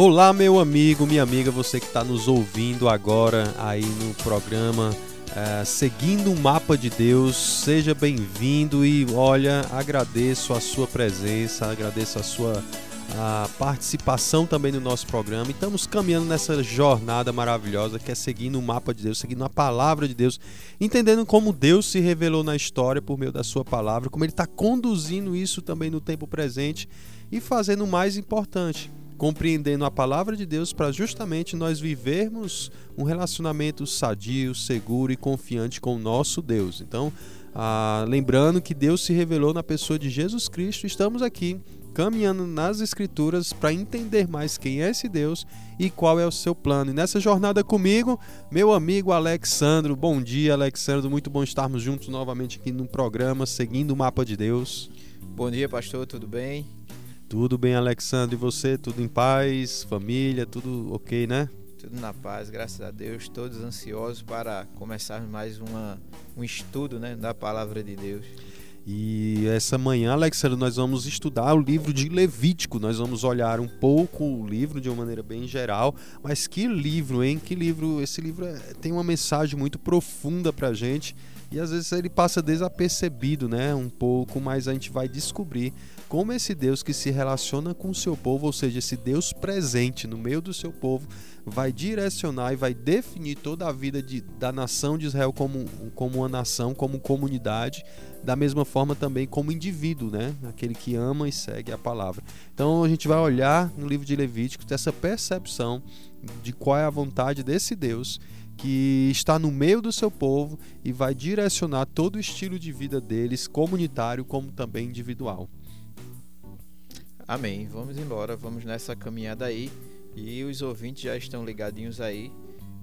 Olá, meu amigo, minha amiga, você que está nos ouvindo agora aí no programa é, Seguindo o Mapa de Deus, seja bem-vindo e olha, agradeço a sua presença, agradeço a sua a participação também no nosso programa. Estamos caminhando nessa jornada maravilhosa que é seguindo o mapa de Deus, seguindo a palavra de Deus, entendendo como Deus se revelou na história por meio da sua palavra, como Ele está conduzindo isso também no tempo presente e fazendo o mais importante, compreendendo a palavra de Deus para justamente nós vivermos um relacionamento sadio, seguro e confiante com o nosso Deus. Então, ah, lembrando que Deus se revelou na pessoa de Jesus Cristo, estamos aqui caminhando nas Escrituras para entender mais quem é esse Deus e qual é o seu plano. E nessa jornada comigo, meu amigo Alexandro. Bom dia, Alexandro. Muito bom estarmos juntos novamente aqui no programa, seguindo o mapa de Deus. Bom dia, pastor. Tudo bem? Tudo bem, Alexandre. E você? Tudo em paz? Família? Tudo ok, né? Tudo na paz, graças a Deus. Todos ansiosos para começarmos mais uma, um estudo né, da palavra de Deus. E essa manhã, Alexandre, nós vamos estudar o livro de Levítico. Nós vamos olhar um pouco o livro de uma maneira bem geral. Mas que livro, hein? Que livro! Esse livro é, tem uma mensagem muito profunda para a gente. E às vezes ele passa desapercebido, né? Um pouco, mas a gente vai descobrir como esse Deus que se relaciona com o seu povo, ou seja, esse Deus presente no meio do seu povo, vai direcionar e vai definir toda a vida de, da nação de Israel como, como uma nação, como comunidade, da mesma forma também como indivíduo, né? Aquele que ama e segue a palavra. Então a gente vai olhar no livro de Levíticos dessa percepção de qual é a vontade desse Deus que está no meio do seu povo e vai direcionar todo o estilo de vida deles, comunitário como também individual. Amém. Vamos embora, vamos nessa caminhada aí. E os ouvintes já estão ligadinhos aí,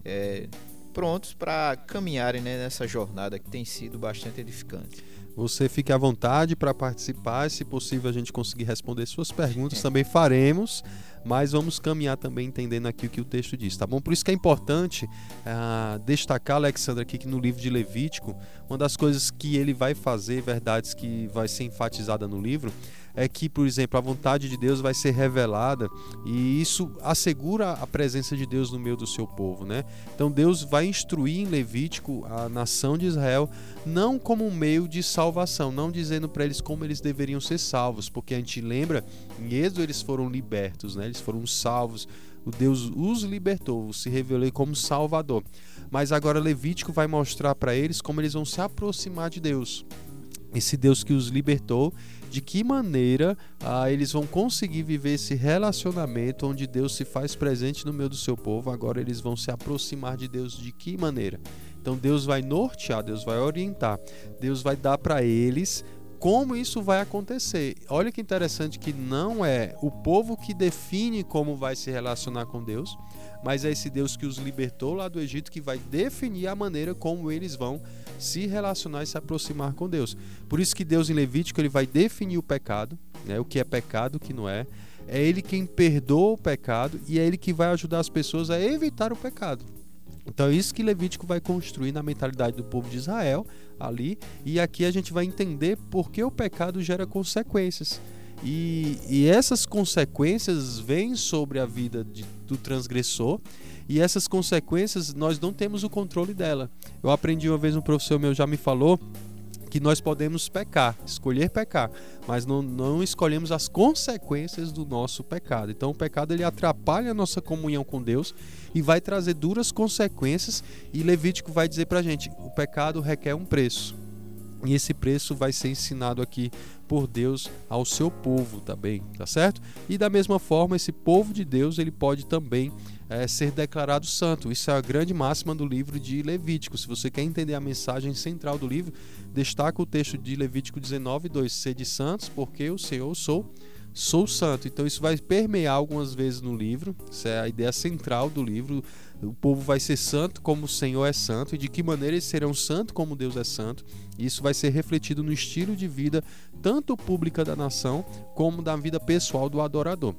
é, prontos para caminharem né, nessa jornada que tem sido bastante edificante. Você fique à vontade para participar, se possível a gente conseguir responder suas perguntas, também faremos, mas vamos caminhar também entendendo aqui o que o texto diz, tá bom? Por isso que é importante uh, destacar, Alexandre, aqui que no livro de Levítico, uma das coisas que ele vai fazer, verdades que vai ser enfatizada no livro, é que, por exemplo, a vontade de Deus vai ser revelada e isso assegura a presença de Deus no meio do seu povo, né? Então Deus vai instruir em Levítico a nação de Israel não como um meio de salvação, não dizendo para eles como eles deveriam ser salvos, porque a gente lembra, em Êxodo eles foram libertos, né? Eles foram salvos, o Deus os libertou, se revelou como Salvador. Mas agora Levítico vai mostrar para eles como eles vão se aproximar de Deus. Esse Deus que os libertou de que maneira ah, eles vão conseguir viver esse relacionamento onde Deus se faz presente no meio do seu povo. Agora eles vão se aproximar de Deus de que maneira? Então Deus vai nortear, Deus vai orientar, Deus vai dar para eles como isso vai acontecer. Olha que interessante que não é o povo que define como vai se relacionar com Deus, mas é esse Deus que os libertou lá do Egito que vai definir a maneira como eles vão se relacionar e se aproximar com Deus. Por isso que Deus em Levítico ele vai definir o pecado, né, o que é pecado, o que não é. É ele quem perdoa o pecado e é ele que vai ajudar as pessoas a evitar o pecado. Então é isso que Levítico vai construir na mentalidade do povo de Israel ali, e aqui a gente vai entender por que o pecado gera consequências. E, e essas consequências vêm sobre a vida de, do transgressor e essas consequências nós não temos o controle dela. Eu aprendi uma vez, um professor meu já me falou que nós podemos pecar, escolher pecar, mas não, não escolhemos as consequências do nosso pecado. Então o pecado ele atrapalha a nossa comunhão com Deus e vai trazer duras consequências. E Levítico vai dizer para gente: o pecado requer um preço. E esse preço vai ser ensinado aqui por Deus ao seu povo também, tá certo? E da mesma forma, esse povo de Deus ele pode também é, ser declarado santo. Isso é a grande máxima do livro de Levítico. Se você quer entender a mensagem central do livro, destaca o texto de Levítico 19, 2: Sede santos, porque o Senhor sou sou santo. Então isso vai permear algumas vezes no livro. Isso é a ideia central do livro. O povo vai ser santo como o Senhor é santo e de que maneira eles serão santo como Deus é santo. Isso vai ser refletido no estilo de vida tanto pública da nação como da vida pessoal do adorador.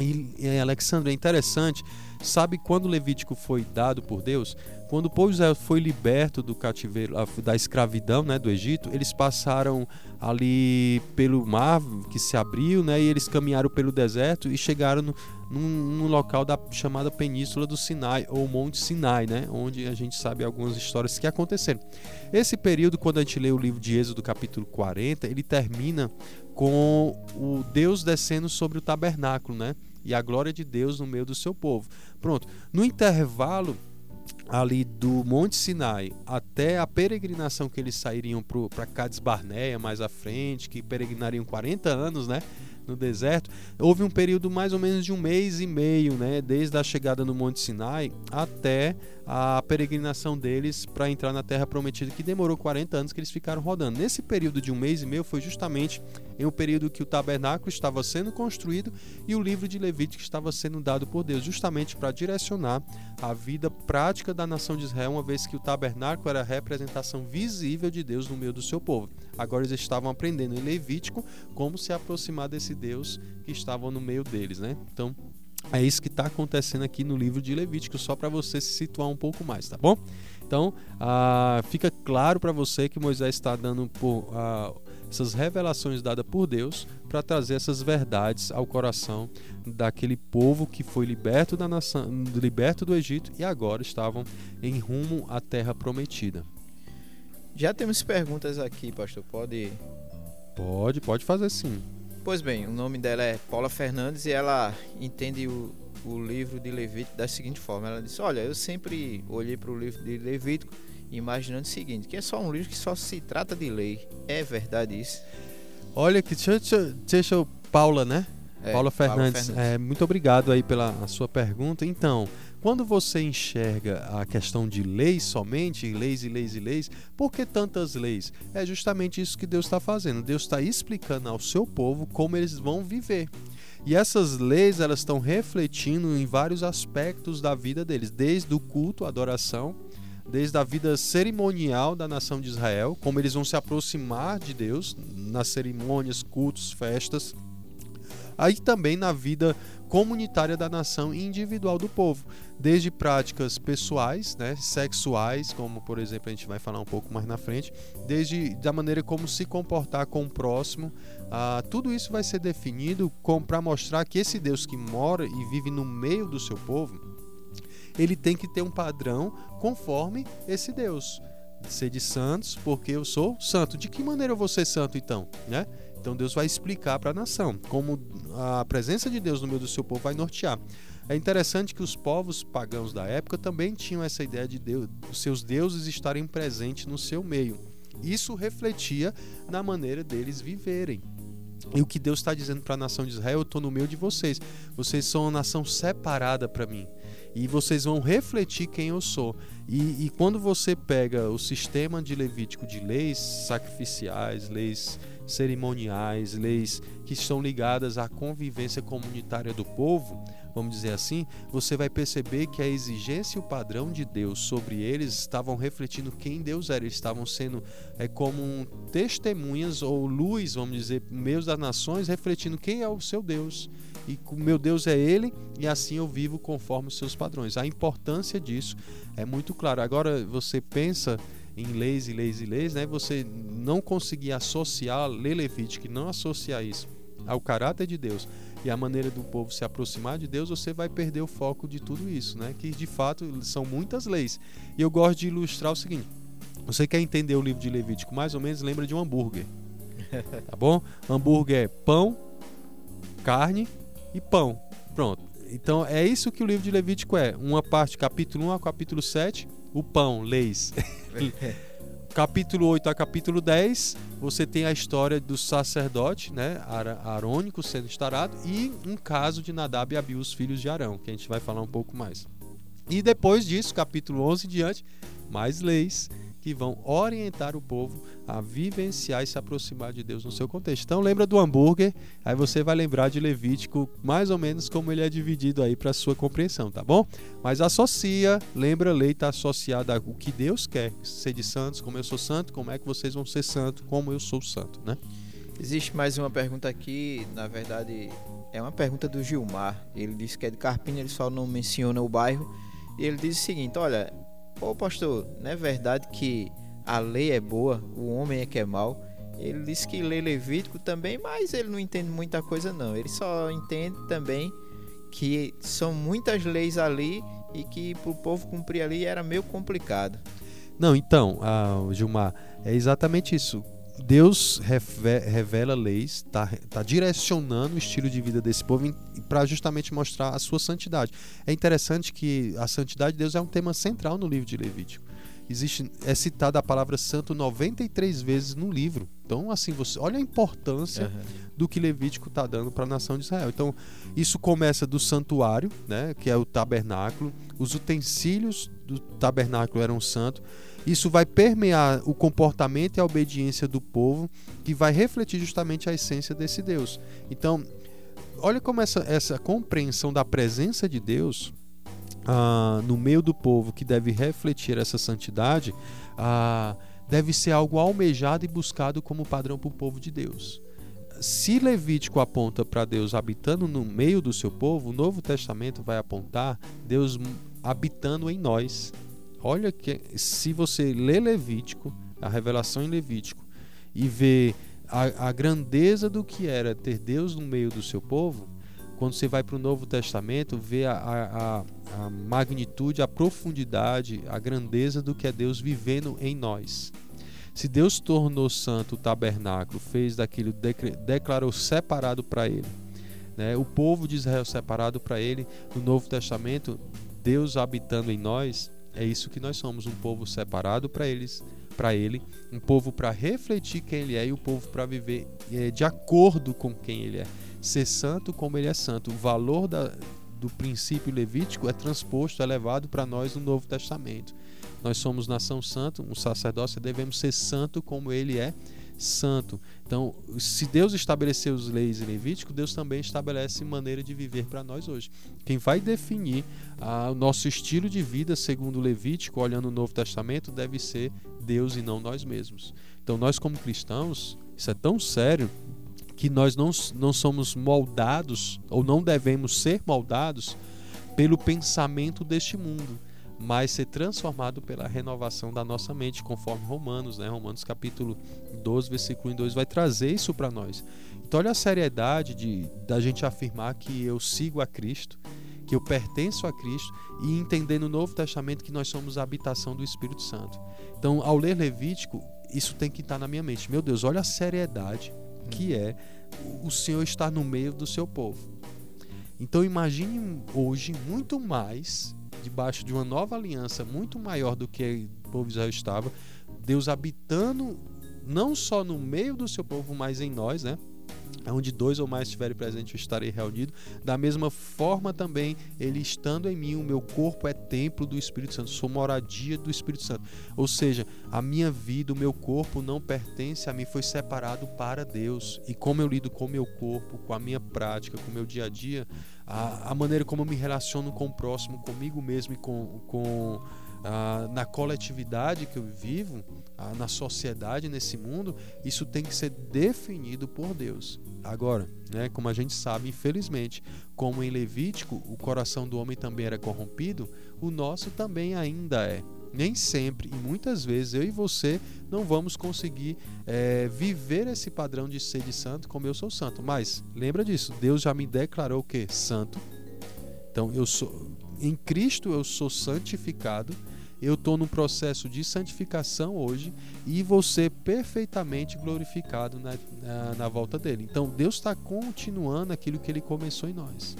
E, Alexandre, é interessante Sabe quando o Levítico foi dado por Deus? Quando o povo Israel foi liberto do cativeiro, da escravidão né, do Egito, eles passaram ali pelo mar que se abriu, né, e eles caminharam pelo deserto e chegaram no, num, num, local da chamada Península do Sinai, ou Monte Sinai, né, onde a gente sabe algumas histórias que aconteceram. Esse período, quando a gente lê o livro de Êxodo, capítulo 40, ele termina com o Deus descendo sobre o tabernáculo, né? E a glória de Deus no meio do seu povo. Pronto. No intervalo ali do Monte Sinai até a peregrinação que eles sairiam para Cades Barneia mais à frente, que peregrinariam 40 anos, né? no deserto, houve um período mais ou menos de um mês e meio, né, desde a chegada no Monte Sinai até a peregrinação deles para entrar na Terra Prometida, que demorou 40 anos que eles ficaram rodando. Nesse período de um mês e meio foi justamente em um período que o tabernáculo estava sendo construído e o livro de Levítico estava sendo dado por Deus, justamente para direcionar a vida prática da nação de Israel, uma vez que o tabernáculo era a representação visível de Deus no meio do seu povo. Agora eles estavam aprendendo em Levítico como se aproximar desse Deus que estava no meio deles, né? Então, é isso que está acontecendo aqui no livro de Levítico, só para você se situar um pouco mais, tá bom? Então, ah, fica claro para você que Moisés está dando por, ah, essas revelações dadas por Deus para trazer essas verdades ao coração daquele povo que foi liberto da nação, liberto do Egito e agora estavam em rumo à terra prometida. Já temos perguntas aqui, pastor. Pode? Pode, pode fazer sim. Pois bem, o nome dela é Paula Fernandes e ela entende o, o livro de Levítico da seguinte forma: ela disse, olha, eu sempre olhei para o livro de Levítico imaginando o seguinte, que é só um livro que só se trata de lei. É verdade isso? Olha que deixa, Paula, né? É, Paula Fernandes, Fernandes. É, muito obrigado aí pela sua pergunta. Então, quando você enxerga a questão de leis somente, leis e leis e leis, por que tantas leis? É justamente isso que Deus está fazendo. Deus está explicando ao seu povo como eles vão viver. E essas leis elas estão refletindo em vários aspectos da vida deles, desde o culto, a adoração, desde a vida cerimonial da nação de Israel, como eles vão se aproximar de Deus nas cerimônias, cultos, festas, aí também na vida comunitária da nação e individual do povo, desde práticas pessoais, né, sexuais, como por exemplo a gente vai falar um pouco mais na frente, desde da maneira como se comportar com o próximo, ah, tudo isso vai ser definido para mostrar que esse Deus que mora e vive no meio do seu povo, ele tem que ter um padrão conforme esse Deus. Ser de santos, porque eu sou santo. De que maneira eu vou ser santo então, né? Então Deus vai explicar para a nação como a presença de Deus no meio do seu povo vai nortear. É interessante que os povos pagãos da época também tinham essa ideia de Deus, seus deuses estarem presentes no seu meio. Isso refletia na maneira deles viverem. E o que Deus está dizendo para a nação de Israel, eu estou no meio de vocês. Vocês são uma nação separada para mim. E vocês vão refletir quem eu sou. E, e, quando você pega o sistema de Levítico de leis sacrificiais, leis cerimoniais, leis que estão ligadas à convivência comunitária do povo, vamos dizer assim, você vai perceber que a exigência e o padrão de Deus sobre eles estavam refletindo quem Deus era. Eles estavam sendo é, como testemunhas ou luz, vamos dizer, meios das nações, refletindo quem é o seu Deus. E o meu Deus é Ele, e assim eu vivo conforme os seus padrões. A importância disso é muito clara. Agora você pensa em leis e leis e leis, né? Você não conseguir associar, ler Levítico e não associar isso ao caráter de Deus e a maneira do povo se aproximar de Deus, você vai perder o foco de tudo isso, né? Que de fato são muitas leis. E eu gosto de ilustrar o seguinte: você quer entender o livro de Levítico, mais ou menos lembra de um hambúrguer. Tá bom? Hambúrguer é pão, carne e pão. Pronto. Então é isso que o livro de Levítico é. Uma parte, capítulo 1 ao capítulo 7, o pão, leis. capítulo 8 a capítulo 10, você tem a história do sacerdote, né, Arônico sendo instaurado e um caso de Nadab e Abiú, os filhos de Arão, que a gente vai falar um pouco mais. E depois disso, capítulo 11 em diante, mais leis que vão orientar o povo a vivenciar e se aproximar de Deus no seu contexto. Então lembra do hambúrguer, aí você vai lembrar de Levítico, mais ou menos como ele é dividido aí para sua compreensão, tá bom? Mas associa, lembra, lei está associada ao que Deus quer, ser de santos, como eu sou santo, como é que vocês vão ser santo, como eu sou santo, né? Existe mais uma pergunta aqui, na verdade é uma pergunta do Gilmar. Ele disse que é de Carpina, ele só não menciona o bairro. E ele diz o seguinte: Olha, ô pastor, não é verdade que a lei é boa, o homem é que é mau? Ele disse que lê Levítico também, mas ele não entende muita coisa não. Ele só entende também que são muitas leis ali e que para o povo cumprir ali era meio complicado. Não, então, ah, Gilmar, é exatamente isso. Deus revela leis, está tá direcionando o estilo de vida desse povo para justamente mostrar a sua santidade. É interessante que a santidade de Deus é um tema central no livro de Levítico existe é citada a palavra santo 93 vezes no livro. Então, assim, você olha a importância uhum. do que Levítico está dando para a nação de Israel. Então, isso começa do santuário, né, que é o tabernáculo. Os utensílios do tabernáculo eram santos. Isso vai permear o comportamento e a obediência do povo, que vai refletir justamente a essência desse Deus. Então, olha como essa, essa compreensão da presença de Deus ah, no meio do povo que deve refletir essa santidade, ah, deve ser algo almejado e buscado como padrão para o povo de Deus. Se Levítico aponta para Deus habitando no meio do seu povo, o Novo Testamento vai apontar Deus habitando em nós. Olha que se você lê Levítico, a revelação em Levítico, e vê a, a grandeza do que era ter Deus no meio do seu povo, quando você vai para o Novo Testamento, vê a, a, a, magnitude, a profundidade, a grandeza do que é Deus vivendo em nós. Se Deus tornou santo o tabernáculo, fez daquilo, declarou separado para Ele, né? o povo de Israel separado para Ele, no Novo Testamento, Deus habitando em nós, é isso que nós somos, um povo separado para eles, para Ele, um povo para refletir quem Ele é e o um povo para viver é, de acordo com quem Ele é ser santo como ele é santo. O valor da, do princípio levítico é transposto, é levado para nós no Novo Testamento. Nós somos nação santa, um sacerdócio, devemos ser santo como ele é santo. Então, se Deus estabeleceu as leis em Levítico, Deus também estabelece maneira de viver para nós hoje. Quem vai definir ah, o nosso estilo de vida segundo Levítico, olhando o Novo Testamento, deve ser Deus e não nós mesmos. Então, nós como cristãos, isso é tão sério que nós não, não somos moldados ou não devemos ser moldados pelo pensamento deste mundo, mas ser transformado pela renovação da nossa mente, conforme Romanos, né? Romanos capítulo 12, versículo 2 vai trazer isso para nós. Então olha a seriedade de da gente afirmar que eu sigo a Cristo, que eu pertenço a Cristo e entender no Novo Testamento que nós somos a habitação do Espírito Santo. Então, ao ler Levítico, isso tem que estar na minha mente. Meu Deus, olha a seriedade que é o Senhor estar no meio do seu povo. Então imagine hoje muito mais debaixo de uma nova aliança muito maior do que o povo de Israel estava, Deus habitando não só no meio do seu povo, mas em nós, né? Onde dois ou mais estiverem presentes, eu estarei reunido. Da mesma forma também, ele estando em mim, o meu corpo é templo do Espírito Santo, sou moradia do Espírito Santo. Ou seja, a minha vida, o meu corpo não pertence a mim, foi separado para Deus. E como eu lido com o meu corpo, com a minha prática, com o meu dia a dia, a, a maneira como eu me relaciono com o próximo, comigo mesmo e com, com ah, na coletividade que eu vivo, ah, na sociedade, nesse mundo, isso tem que ser definido por Deus. Agora, né, como a gente sabe, infelizmente, como em Levítico o coração do homem também era corrompido, o nosso também ainda é. Nem sempre e muitas vezes eu e você não vamos conseguir é, viver esse padrão de ser de santo como eu sou santo. Mas lembra disso, Deus já me declarou o que? Santo. Então eu sou em Cristo eu sou santificado eu estou no processo de santificação hoje e vou ser perfeitamente glorificado na, na, na volta dele. Então Deus está continuando aquilo que ele começou em nós.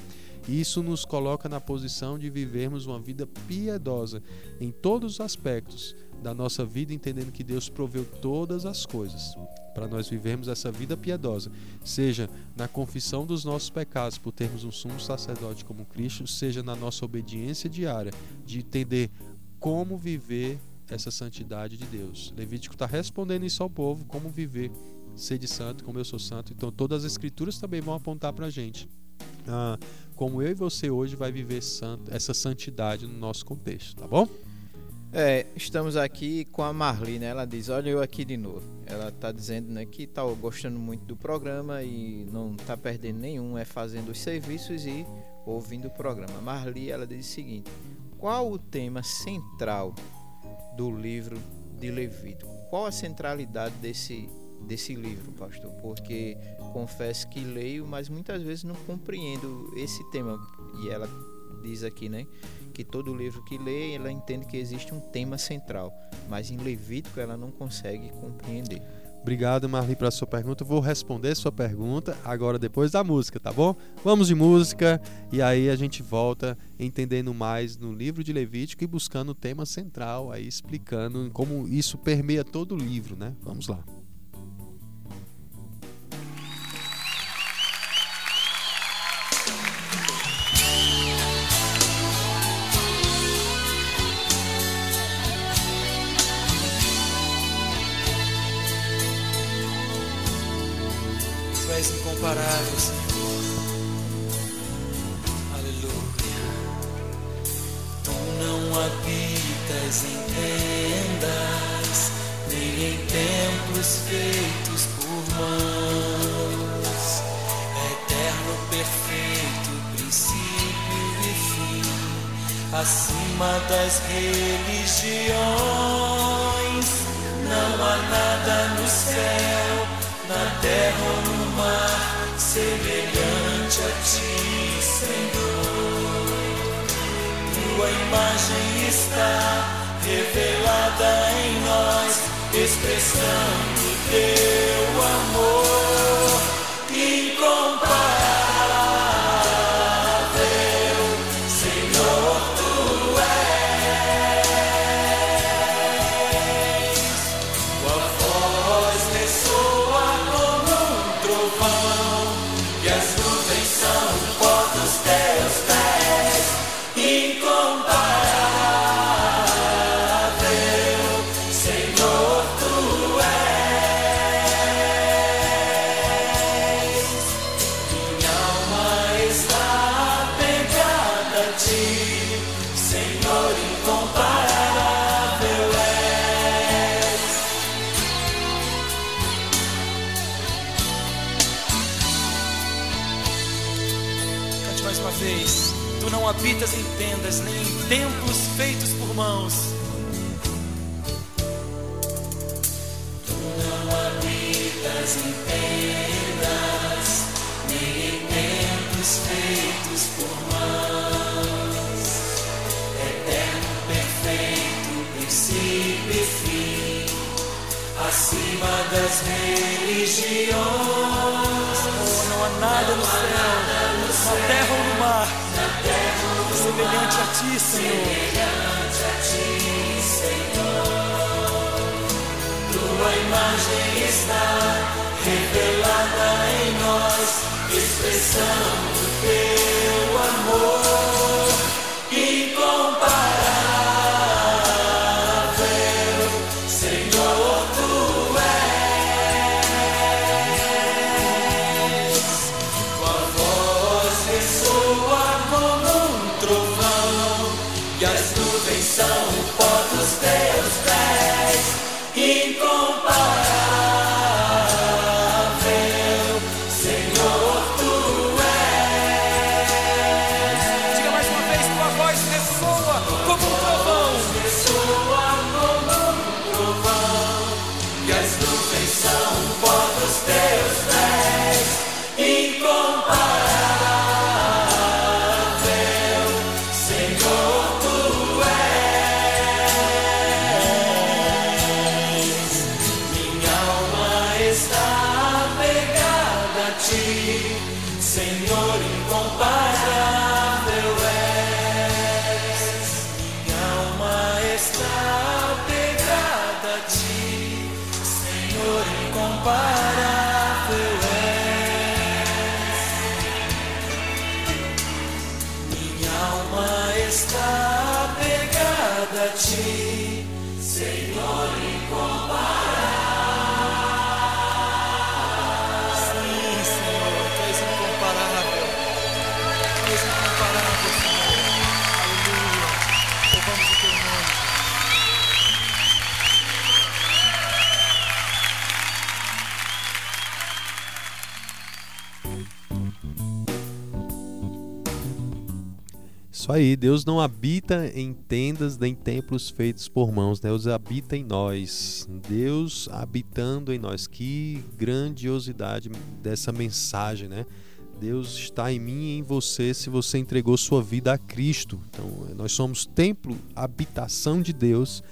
Isso nos coloca na posição de vivermos uma vida piedosa em todos os aspectos da nossa vida, entendendo que Deus proveu todas as coisas para nós vivermos essa vida piedosa, seja na confissão dos nossos pecados por termos um sumo sacerdote como Cristo, seja na nossa obediência diária de entender como viver essa santidade de Deus. Levítico está respondendo isso ao povo, como viver, ser de santo, como eu sou santo. Então todas as escrituras também vão apontar para a gente. Ah, como eu e você hoje vai viver santo, essa santidade no nosso contexto, tá bom? É, estamos aqui com a Marli, né? Ela diz, olha eu aqui de novo. Ela está dizendo né, que está gostando muito do programa e não está perdendo nenhum, é fazendo os serviços e ouvindo o programa. Marli, ela diz o seguinte, qual o tema central do livro de Levítico? Qual a centralidade desse, desse livro, pastor? Porque confesso que leio, mas muitas vezes não compreendo esse tema. E ela diz aqui, né? Que todo livro que lê, ela entende que existe um tema central, mas em Levítico ela não consegue compreender. Obrigado, Marli, pela sua pergunta. vou responder sua pergunta agora depois da música, tá bom? Vamos de música e aí a gente volta entendendo mais no livro de Levítico e buscando o tema central, aí explicando como isso permeia todo o livro, né? Vamos lá. És incomparável, Senhor. Aleluia. Tu não habitas em tendas, nem em templos feitos por mãos. Eterno, perfeito, princípio e fim, acima das religiões. Não há nada no céu na terra ou no mar, semelhante a ti, Senhor. Tua imagem está revelada em nós, expressando teu amor revelada em nós, expressando teu amor Isso aí, Deus não habita em tendas nem templos feitos por mãos, Deus habita em nós. Deus habitando em nós. Que grandiosidade dessa mensagem, né? Deus está em mim e em você se você entregou sua vida a Cristo. Então, nós somos templo, habitação de Deus,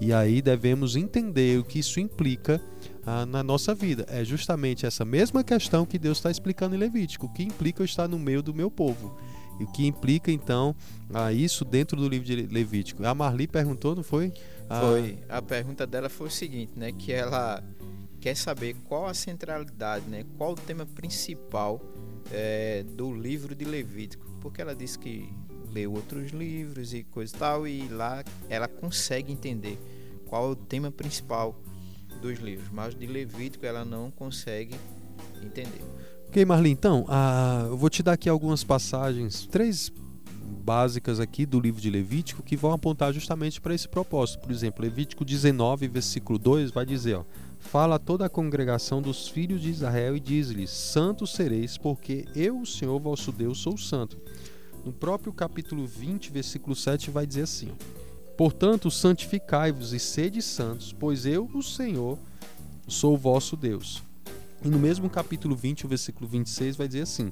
e aí devemos entender o que isso implica ah, na nossa vida. É justamente essa mesma questão que Deus está explicando em Levítico. O que implica eu estar no meio do meu povo? O que implica, então, a isso dentro do livro de Levítico? A Marli perguntou, não foi? Ah, foi. A pergunta dela foi o seguinte, né? Que ela quer saber qual a centralidade, né? Qual o tema principal é, do livro de Levítico. Porque ela disse que leu outros livros e coisa e tal, e lá ela consegue entender qual é o tema principal dos livros. Mas de Levítico ela não consegue entender. Ok, Marli, então, uh, eu vou te dar aqui algumas passagens, três básicas aqui do livro de Levítico que vão apontar justamente para esse propósito. Por exemplo, Levítico 19, versículo 2 vai dizer, ó, Fala a toda a congregação dos filhos de Israel e diz-lhes: Santos sereis, porque eu, o Senhor vosso Deus, sou santo. No próprio capítulo 20, versículo 7 vai dizer assim: Portanto, santificai-vos e sede santos, pois eu, o Senhor, sou o vosso Deus. E no mesmo capítulo 20, o versículo 26 vai dizer assim: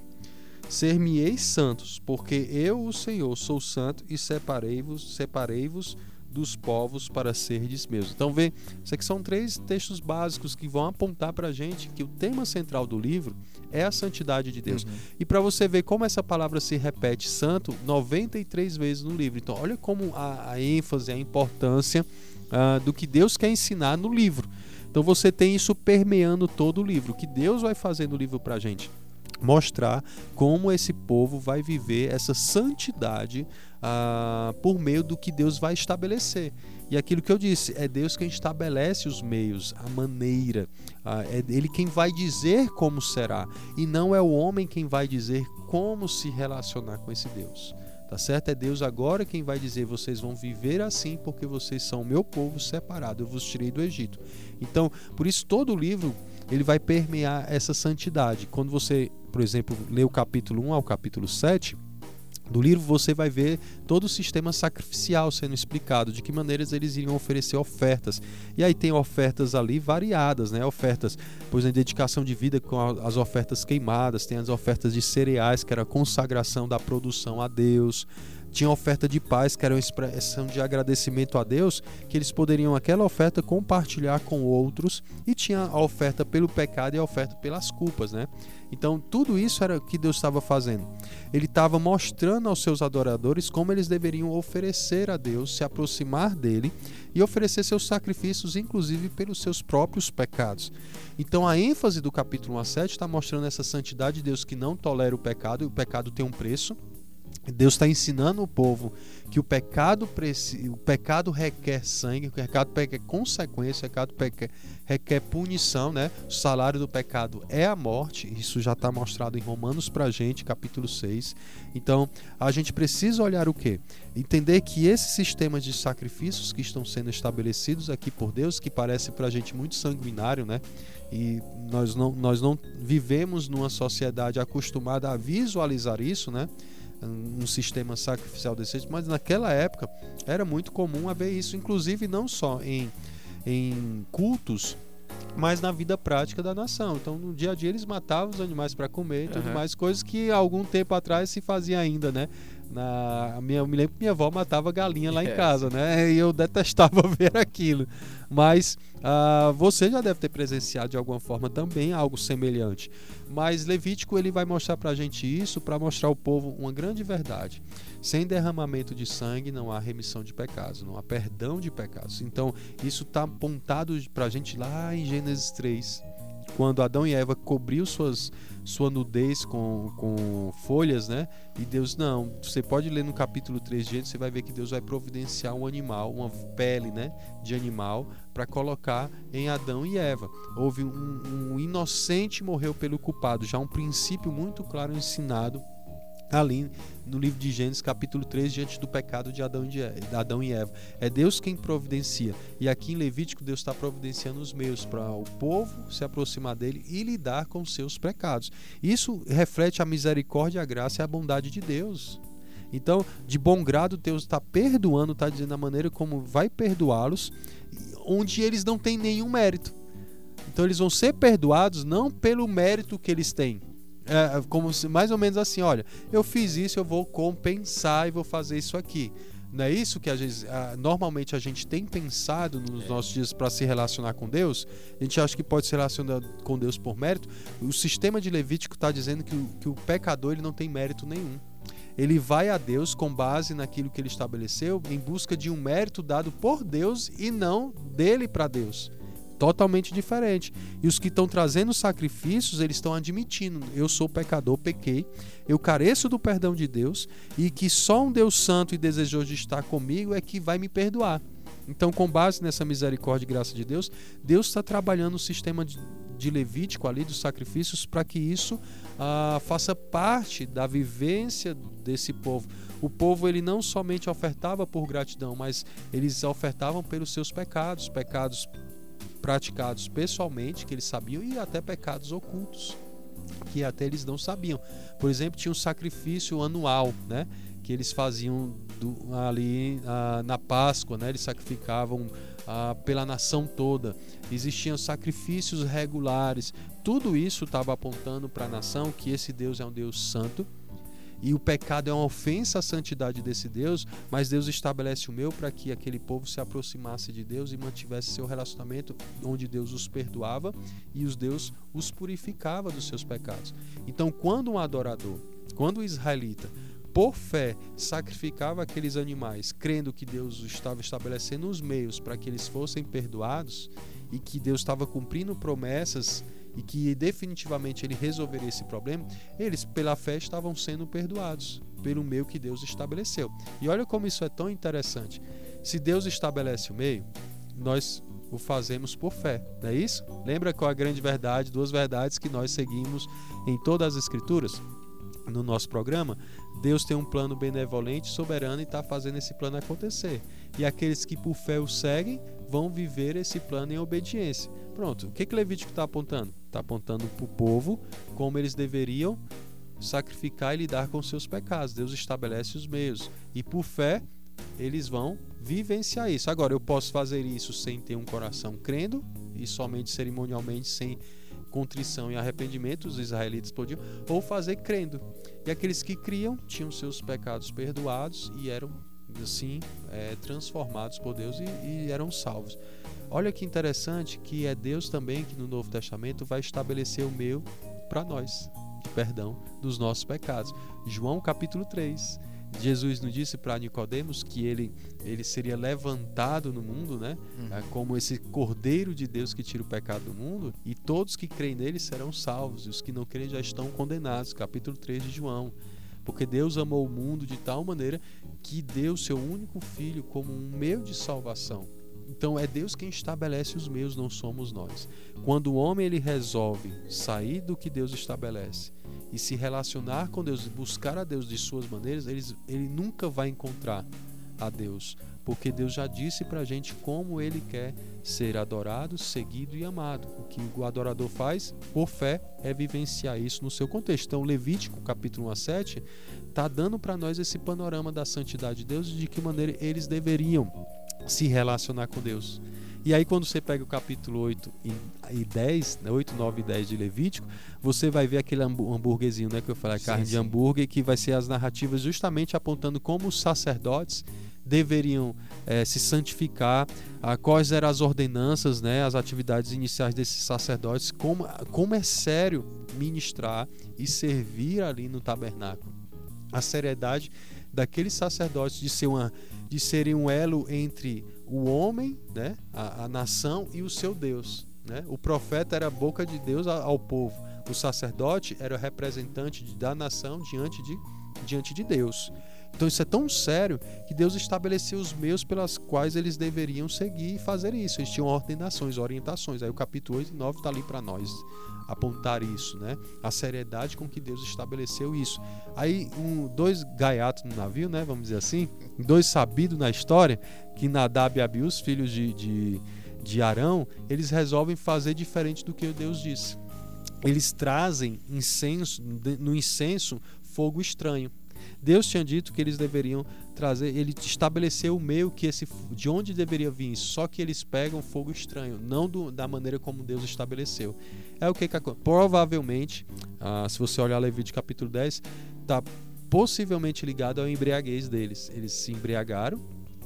Ser-me-eis santos, porque eu, o Senhor, sou santo e separei-vos, separei-vos dos povos para serdes meus. Então vê, isso aqui são três textos básicos que vão apontar para a gente que o tema central do livro é a santidade de Deus. Uhum. E para você ver como essa palavra se repete santo 93 vezes no livro. Então olha como a, a ênfase, a importância uh, do que Deus quer ensinar no livro. Então você tem isso permeando todo o livro. O que Deus vai fazer no livro para a gente? Mostrar como esse povo vai viver essa santidade uh, por meio do que Deus vai estabelecer. E aquilo que eu disse, é Deus quem estabelece os meios, a maneira. Uh, é Ele quem vai dizer como será. E não é o homem quem vai dizer como se relacionar com esse Deus. Tá certo? É Deus agora quem vai dizer: vocês vão viver assim porque vocês são meu povo separado. Eu vos tirei do Egito. Então, por isso todo o livro ele vai permear essa santidade. Quando você, por exemplo, lê o capítulo 1 ao capítulo 7, do livro você vai ver todo o sistema sacrificial sendo explicado, de que maneiras eles iriam oferecer ofertas. E aí tem ofertas ali variadas, né? Ofertas, pois, em dedicação de vida com as ofertas queimadas, tem as ofertas de cereais, que era a consagração da produção a Deus. Tinha oferta de paz, que era uma expressão de agradecimento a Deus, que eles poderiam aquela oferta compartilhar com outros, e tinha a oferta pelo pecado e a oferta pelas culpas, né? Então, tudo isso era o que Deus estava fazendo. Ele estava mostrando aos seus adoradores como eles deveriam oferecer a Deus, se aproximar dele e oferecer seus sacrifícios, inclusive pelos seus próprios pecados. Então, a ênfase do capítulo 1 a 7 está mostrando essa santidade de Deus que não tolera o pecado, e o pecado tem um preço. Deus está ensinando o povo que o pecado, o pecado requer sangue, o pecado requer consequência, o pecado requer punição, né? O salário do pecado é a morte, isso já está mostrado em Romanos para a gente, capítulo 6. Então, a gente precisa olhar o quê? Entender que esses sistemas de sacrifícios que estão sendo estabelecidos aqui por Deus, que parece para a gente muito sanguinário, né? E nós não, nós não vivemos numa sociedade acostumada a visualizar isso, né? Um sistema sacrificial desse mas naquela época era muito comum haver isso, inclusive não só em, em cultos, mas na vida prática da nação. Então, no dia a dia eles matavam os animais para comer e tudo uhum. mais, coisas que algum tempo atrás se fazia ainda, né? Na, minha, eu me lembro que minha avó matava galinha lá em é. casa, né? E eu detestava ver aquilo. Mas uh, você já deve ter presenciado de alguma forma também algo semelhante. Mas Levítico ele vai mostrar para a gente isso, para mostrar ao povo uma grande verdade. Sem derramamento de sangue não há remissão de pecados, não há perdão de pecados. Então isso está apontado para a gente lá em Gênesis 3, quando Adão e Eva cobriu suas sua nudez com, com folhas, né? E Deus não. Você pode ler no capítulo 3 de você vai ver que Deus vai providenciar um animal, uma pele, né, de animal para colocar em Adão e Eva. Houve um, um inocente morreu pelo culpado, já um princípio muito claro ensinado ali no livro de Gênesis, capítulo 3, diante do pecado de Adão, de Adão e Eva. É Deus quem providencia. E aqui em Levítico, Deus está providenciando os meios para o povo se aproximar dele e lidar com seus pecados. Isso reflete a misericórdia, a graça e a bondade de Deus. Então, de bom grado, Deus está perdoando, está dizendo a maneira como vai perdoá-los, onde eles não têm nenhum mérito. Então, eles vão ser perdoados não pelo mérito que eles têm, é, como se, mais ou menos assim, olha, eu fiz isso, eu vou compensar e vou fazer isso aqui. Não é isso que a gente, a, normalmente a gente tem pensado nos é. nossos dias para se relacionar com Deus? A gente acha que pode se relacionar com Deus por mérito. O sistema de Levítico está dizendo que o, que o pecador ele não tem mérito nenhum. Ele vai a Deus com base naquilo que ele estabeleceu, em busca de um mérito dado por Deus e não dele para Deus totalmente diferente. E os que estão trazendo sacrifícios, eles estão admitindo: eu sou pecador, pequei, eu careço do perdão de Deus e que só um Deus santo e desejoso de estar comigo é que vai me perdoar. Então, com base nessa misericórdia e graça de Deus, Deus está trabalhando o sistema de, Levítico ali dos sacrifícios para que isso ah, faça parte da vivência desse povo. O povo ele não somente ofertava por gratidão, mas eles ofertavam pelos seus pecados, pecados praticados pessoalmente, que eles sabiam, e até pecados ocultos, que até eles não sabiam. Por exemplo, tinha um sacrifício anual, né? Que eles faziam do, ali ah, na Páscoa, né? Eles sacrificavam ah, pela nação toda. Existiam sacrifícios regulares. Tudo isso estava apontando para a nação que esse Deus é um Deus santo e o pecado é uma ofensa à santidade desse Deus, mas Deus estabelece o meu para que aquele povo se aproximasse de Deus e mantivesse seu relacionamento onde Deus os perdoava e os Deus os purificava dos seus pecados. Então, quando um adorador, quando o israelita por fé sacrificava aqueles animais, crendo que Deus estava estabelecendo os meios para que eles fossem perdoados e que Deus estava cumprindo promessas e que definitivamente ele resolveria esse problema, eles, pela fé, estavam sendo perdoados pelo meio que Deus estabeleceu. E olha como isso é tão interessante. Se Deus estabelece o meio, nós o fazemos por fé, não é isso? Lembra qual é a grande verdade, duas verdades que nós seguimos em todas as Escrituras? No nosso programa, Deus tem um plano benevolente, soberano e está fazendo esse plano acontecer. E aqueles que por fé o seguem vão viver esse plano em obediência. Pronto, o que, que Levítico está apontando? Está apontando para o povo como eles deveriam sacrificar e lidar com seus pecados. Deus estabelece os meios. E por fé, eles vão vivenciar isso. Agora, eu posso fazer isso sem ter um coração crendo e somente cerimonialmente, sem contrição e arrependimento, os israelitas podiam, ou fazer crendo. E aqueles que criam tinham seus pecados perdoados e eram, assim, é, transformados por Deus e, e eram salvos. Olha que interessante que é Deus também que no Novo Testamento vai estabelecer o meu para nós, de perdão dos nossos pecados. João capítulo 3. Jesus nos disse para Nicodemos que ele, ele seria levantado no mundo, né? Uhum. É, como esse Cordeiro de Deus que tira o pecado do mundo, e todos que creem nele serão salvos, e os que não creem já estão condenados. Capítulo 3 de João. Porque Deus amou o mundo de tal maneira que deu seu único filho como um meio de salvação. Então é Deus quem estabelece os meios, não somos nós. Quando o homem ele resolve sair do que Deus estabelece e se relacionar com Deus, buscar a Deus de suas maneiras, ele, ele nunca vai encontrar a Deus, porque Deus já disse para a gente como Ele quer ser adorado, seguido e amado. O que o adorador faz, por fé, é vivenciar isso no seu contexto. Então, Levítico, capítulo 1 a 7, está dando para nós esse panorama da santidade de Deus e de que maneira eles deveriam se relacionar com Deus. E aí, quando você pega o capítulo 8 e 10, 8, 9 e 10 de Levítico, você vai ver aquele hambúrguerzinho, né? Que eu falei, carne sim, de hambúrguer, que vai ser as narrativas justamente apontando como os sacerdotes deveriam é, se santificar, a, quais eram as ordenanças, né, as atividades iniciais desses sacerdotes, como, como é sério ministrar e servir ali no tabernáculo. A seriedade daqueles sacerdotes de ser uma de serem um elo entre o homem, né, a, a nação e o seu Deus. Né? O profeta era a boca de Deus ao povo. O sacerdote era o representante da nação diante de, diante de Deus. Então isso é tão sério que Deus estabeleceu os meios pelas quais eles deveriam seguir e fazer isso. Eles tinham ordenações, orientações. Aí o capítulo 8 e 9 está ali para nós apontar isso, né? A seriedade com que Deus estabeleceu isso. Aí um, dois gaiatos no navio, né? Vamos dizer assim, dois sabidos na história, que Nadab e Abiú, os filhos de, de, de Arão, eles resolvem fazer diferente do que Deus disse. Eles trazem incenso, no incenso fogo estranho. Deus tinha dito que eles deveriam trazer, ele estabeleceu o meio que esse de onde deveria vir, só que eles pegam fogo estranho, não do, da maneira como Deus estabeleceu. É o que, que provavelmente, ah, se você olhar Levítico capítulo 10, está possivelmente ligado ao embriaguez deles. Eles se embriagaram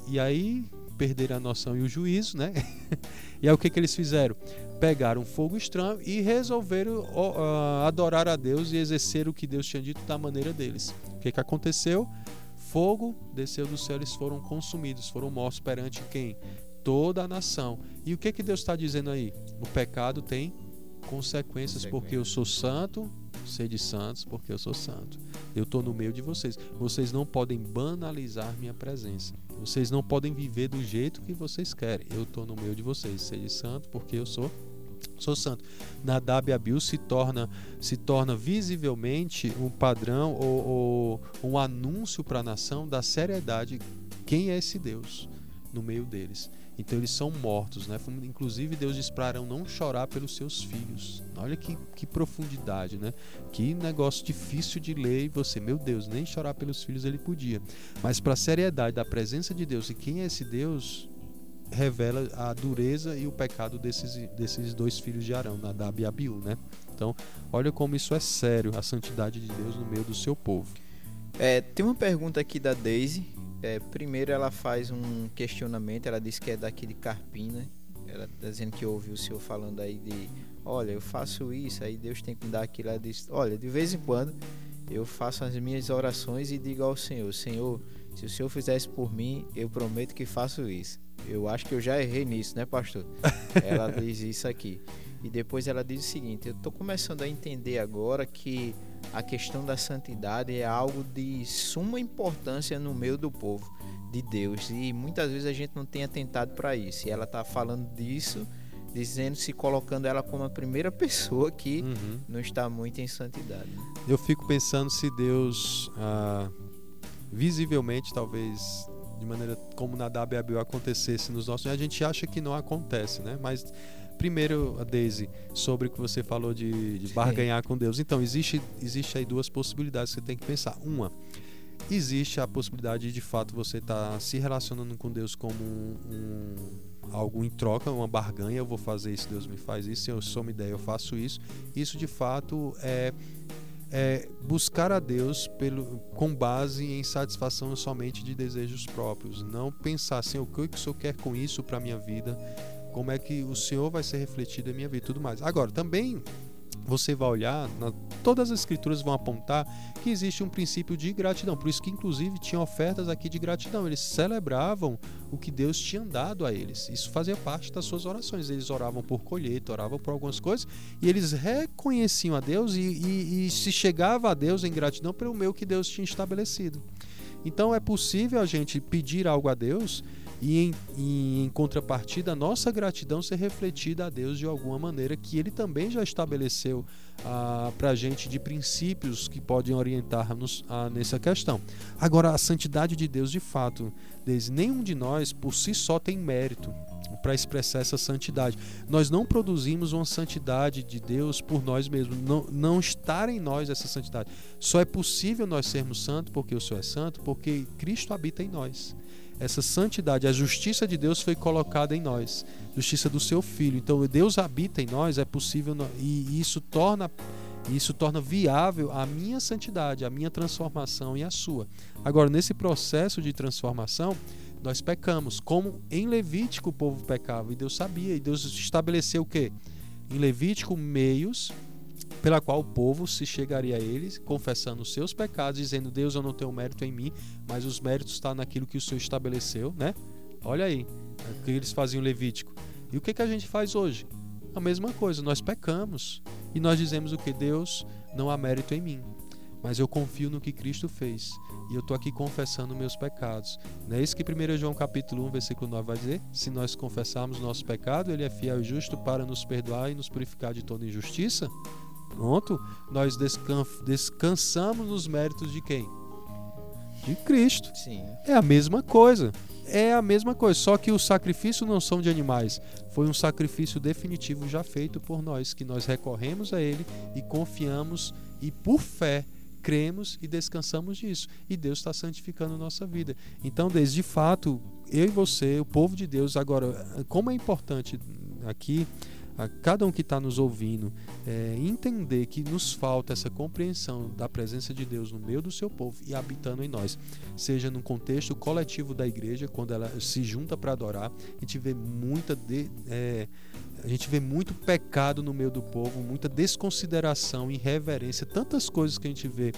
e aí perderam a noção e o juízo, né? e aí o que, que eles fizeram? Pegaram fogo estranho e resolveram uh, adorar a Deus e exercer o que Deus tinha dito da maneira deles. O que, que aconteceu? Fogo desceu do céu, eles foram consumidos, foram mortos perante quem? Toda a nação. E o que, que Deus está dizendo aí? O pecado tem consequências, porque eu sou santo, sede santos, porque eu sou santo. Eu estou no meio de vocês. Vocês não podem banalizar minha presença. Vocês não podem viver do jeito que vocês querem. Eu estou no meio de vocês. Sede santo, porque eu sou sou santo. Nadab e Abiú se torna se torna visivelmente um padrão ou, ou um anúncio para a nação da seriedade quem é esse Deus no meio deles. Então eles são mortos, né? Inclusive Deus diz para Arão não chorar pelos seus filhos. Olha que, que profundidade, né? Que negócio difícil de ler e você, meu Deus, nem chorar pelos filhos ele podia. Mas para a seriedade da presença de Deus e quem é esse Deus, revela a dureza e o pecado desses, desses dois filhos de Arão, Nadab e Abiú, né? Então, olha como isso é sério, a santidade de Deus no meio do seu povo. É, tem uma pergunta aqui da Daisy é, primeiro ela faz um questionamento, ela diz que é daqui de Carpina. Ela está dizendo que ouviu o senhor falando aí de, olha, eu faço isso, aí Deus tem que me dar aquilo. Ela diz, olha, de vez em quando eu faço as minhas orações e digo ao Senhor, Senhor, se o Senhor fizesse por mim, eu prometo que faço isso. Eu acho que eu já errei nisso, né, pastor? ela diz isso aqui. E depois ela diz o seguinte: eu estou começando a entender agora que a questão da santidade é algo de suma importância no meio do povo de Deus e muitas vezes a gente não tem atentado para isso. E ela está falando disso, dizendo, se colocando ela como a primeira pessoa que uhum. não está muito em santidade. Eu fico pensando se Deus ah, visivelmente, talvez de maneira como na WABU acontecesse nos nossos, a gente acha que não acontece, né? Mas Primeiro, Daisy, sobre o que você falou de, de barganhar com Deus. Então, existe, existe aí duas possibilidades que você tem que pensar. Uma, existe a possibilidade de, de fato, você estar tá se relacionando com Deus como um, um, algo em troca, uma barganha. Eu vou fazer isso, Deus me faz isso. Se eu sou uma ideia, eu faço isso. Isso, de fato, é é buscar a Deus pelo, com base em satisfação somente de desejos próprios. Não pensar assim, o que o Senhor quer com isso para a minha vida? como é que o Senhor vai ser refletido em minha vida e tudo mais. Agora, também você vai olhar, na, todas as escrituras vão apontar que existe um princípio de gratidão. Por isso que inclusive tinha ofertas aqui de gratidão. Eles celebravam o que Deus tinha dado a eles. Isso fazia parte das suas orações. Eles oravam por colheita, oravam por algumas coisas e eles reconheciam a Deus e, e, e se chegava a Deus em gratidão pelo meio que Deus tinha estabelecido. Então é possível a gente pedir algo a Deus e em, em, contrapartida, a nossa gratidão ser refletida a Deus de alguma maneira que Ele também já estabeleceu ah, para a gente de princípios que podem orientar-nos ah, nessa questão. Agora, a santidade de Deus, de fato, desde nenhum de nós por si só tem mérito para expressar essa santidade. Nós não produzimos uma santidade de Deus por nós mesmos, não, não está em nós essa santidade. Só é possível nós sermos santos porque o Senhor é santo, porque Cristo habita em nós essa santidade, a justiça de Deus foi colocada em nós, justiça do seu filho. Então Deus habita em nós, é possível e isso torna isso torna viável a minha santidade, a minha transformação e a sua. Agora, nesse processo de transformação, nós pecamos, como em Levítico o povo pecava, e Deus sabia, e Deus estabeleceu o quê? Em Levítico, meios pela qual o povo se chegaria a eles, confessando os seus pecados, dizendo: Deus, eu não tenho mérito em mim, mas os méritos estão naquilo que o Senhor estabeleceu, né? Olha aí, o que eles faziam Levítico. E o que, que a gente faz hoje? A mesma coisa, nós pecamos e nós dizemos o que? Deus, não há mérito em mim, mas eu confio no que Cristo fez e eu estou aqui confessando meus pecados. Não é isso que 1 João capítulo 1, versículo 9 vai dizer? Se nós confessarmos nosso pecado, ele é fiel e justo para nos perdoar e nos purificar de toda injustiça. Pronto, nós descansamos nos méritos de quem? De Cristo. Sim. É a mesma coisa. É a mesma coisa, só que o sacrifício não são de animais. Foi um sacrifício definitivo já feito por nós, que nós recorremos a ele e confiamos e por fé cremos e descansamos disso. E Deus está santificando a nossa vida. Então, desde fato, eu e você, o povo de Deus, agora, como é importante aqui a cada um que está nos ouvindo é, entender que nos falta essa compreensão da presença de Deus no meio do seu povo e habitando em nós, seja no contexto coletivo da igreja, quando ela se junta para adorar, a gente vê muita de, é, a gente vê muito pecado no meio do povo, muita desconsideração, irreverência, tantas coisas que a gente vê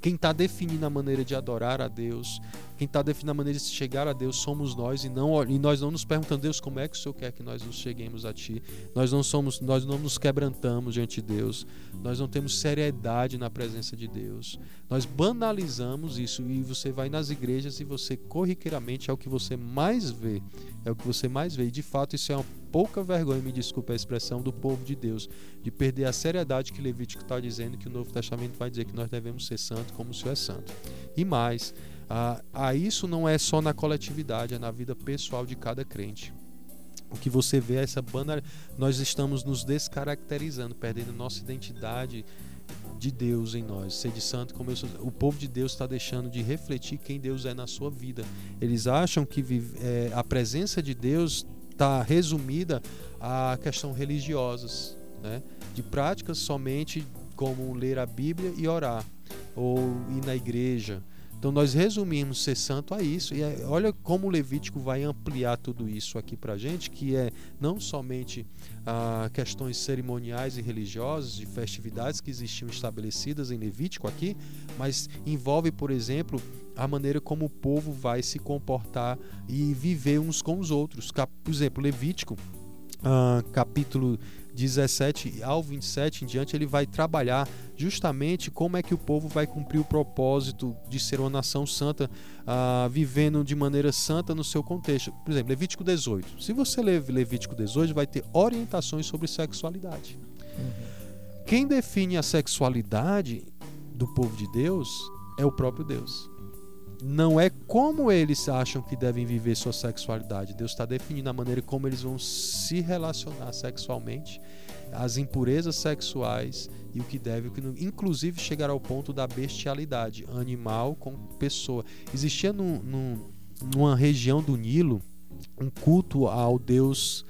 quem está definindo a maneira de adorar a Deus, quem está definindo a maneira de chegar a Deus somos nós e não e nós não nos perguntamos Deus como é que o Senhor quer que nós nos cheguemos a Ti. Nós não somos, nós não nos quebrantamos diante de Deus. Nós não temos seriedade na presença de Deus. Nós banalizamos isso e você vai nas igrejas e você corriqueiramente é o que você mais vê, é o que você mais vê. E de fato isso é uma pouca vergonha, me desculpe a expressão, do povo de Deus, de perder a seriedade que Levítico está dizendo que o Novo Testamento vai dizer que nós devemos ser santos como o Senhor é santo. E mais, a, a isso não é só na coletividade, é na vida pessoal de cada crente. O que você vê é essa banda, nós estamos nos descaracterizando, perdendo nossa identidade de Deus em nós, ser de santo como eu sou. O povo de Deus está deixando de refletir quem Deus é na sua vida. Eles acham que é, a presença de Deus está resumida a questão religiosas, né? de práticas somente como ler a Bíblia e orar, ou ir na igreja, então nós resumimos ser santo a isso. E é, olha como o Levítico vai ampliar tudo isso aqui para a gente, que é não somente ah, questões cerimoniais e religiosas, de festividades que existiam estabelecidas em Levítico aqui, mas envolve, por exemplo, a maneira como o povo vai se comportar e viver uns com os outros. Por exemplo, Levítico, ah, capítulo 17 ao 27 em diante, ele vai trabalhar justamente como é que o povo vai cumprir o propósito de ser uma nação santa, uh, vivendo de maneira santa no seu contexto. Por exemplo, Levítico 18. Se você ler Levítico 18, vai ter orientações sobre sexualidade. Uhum. Quem define a sexualidade do povo de Deus é o próprio Deus não é como eles acham que devem viver sua sexualidade. Deus está definindo a maneira como eles vão se relacionar sexualmente, as impurezas sexuais e o que deve, inclusive chegar ao ponto da bestialidade, animal com pessoa. Existia no, no, numa região do Nilo um culto ao deus,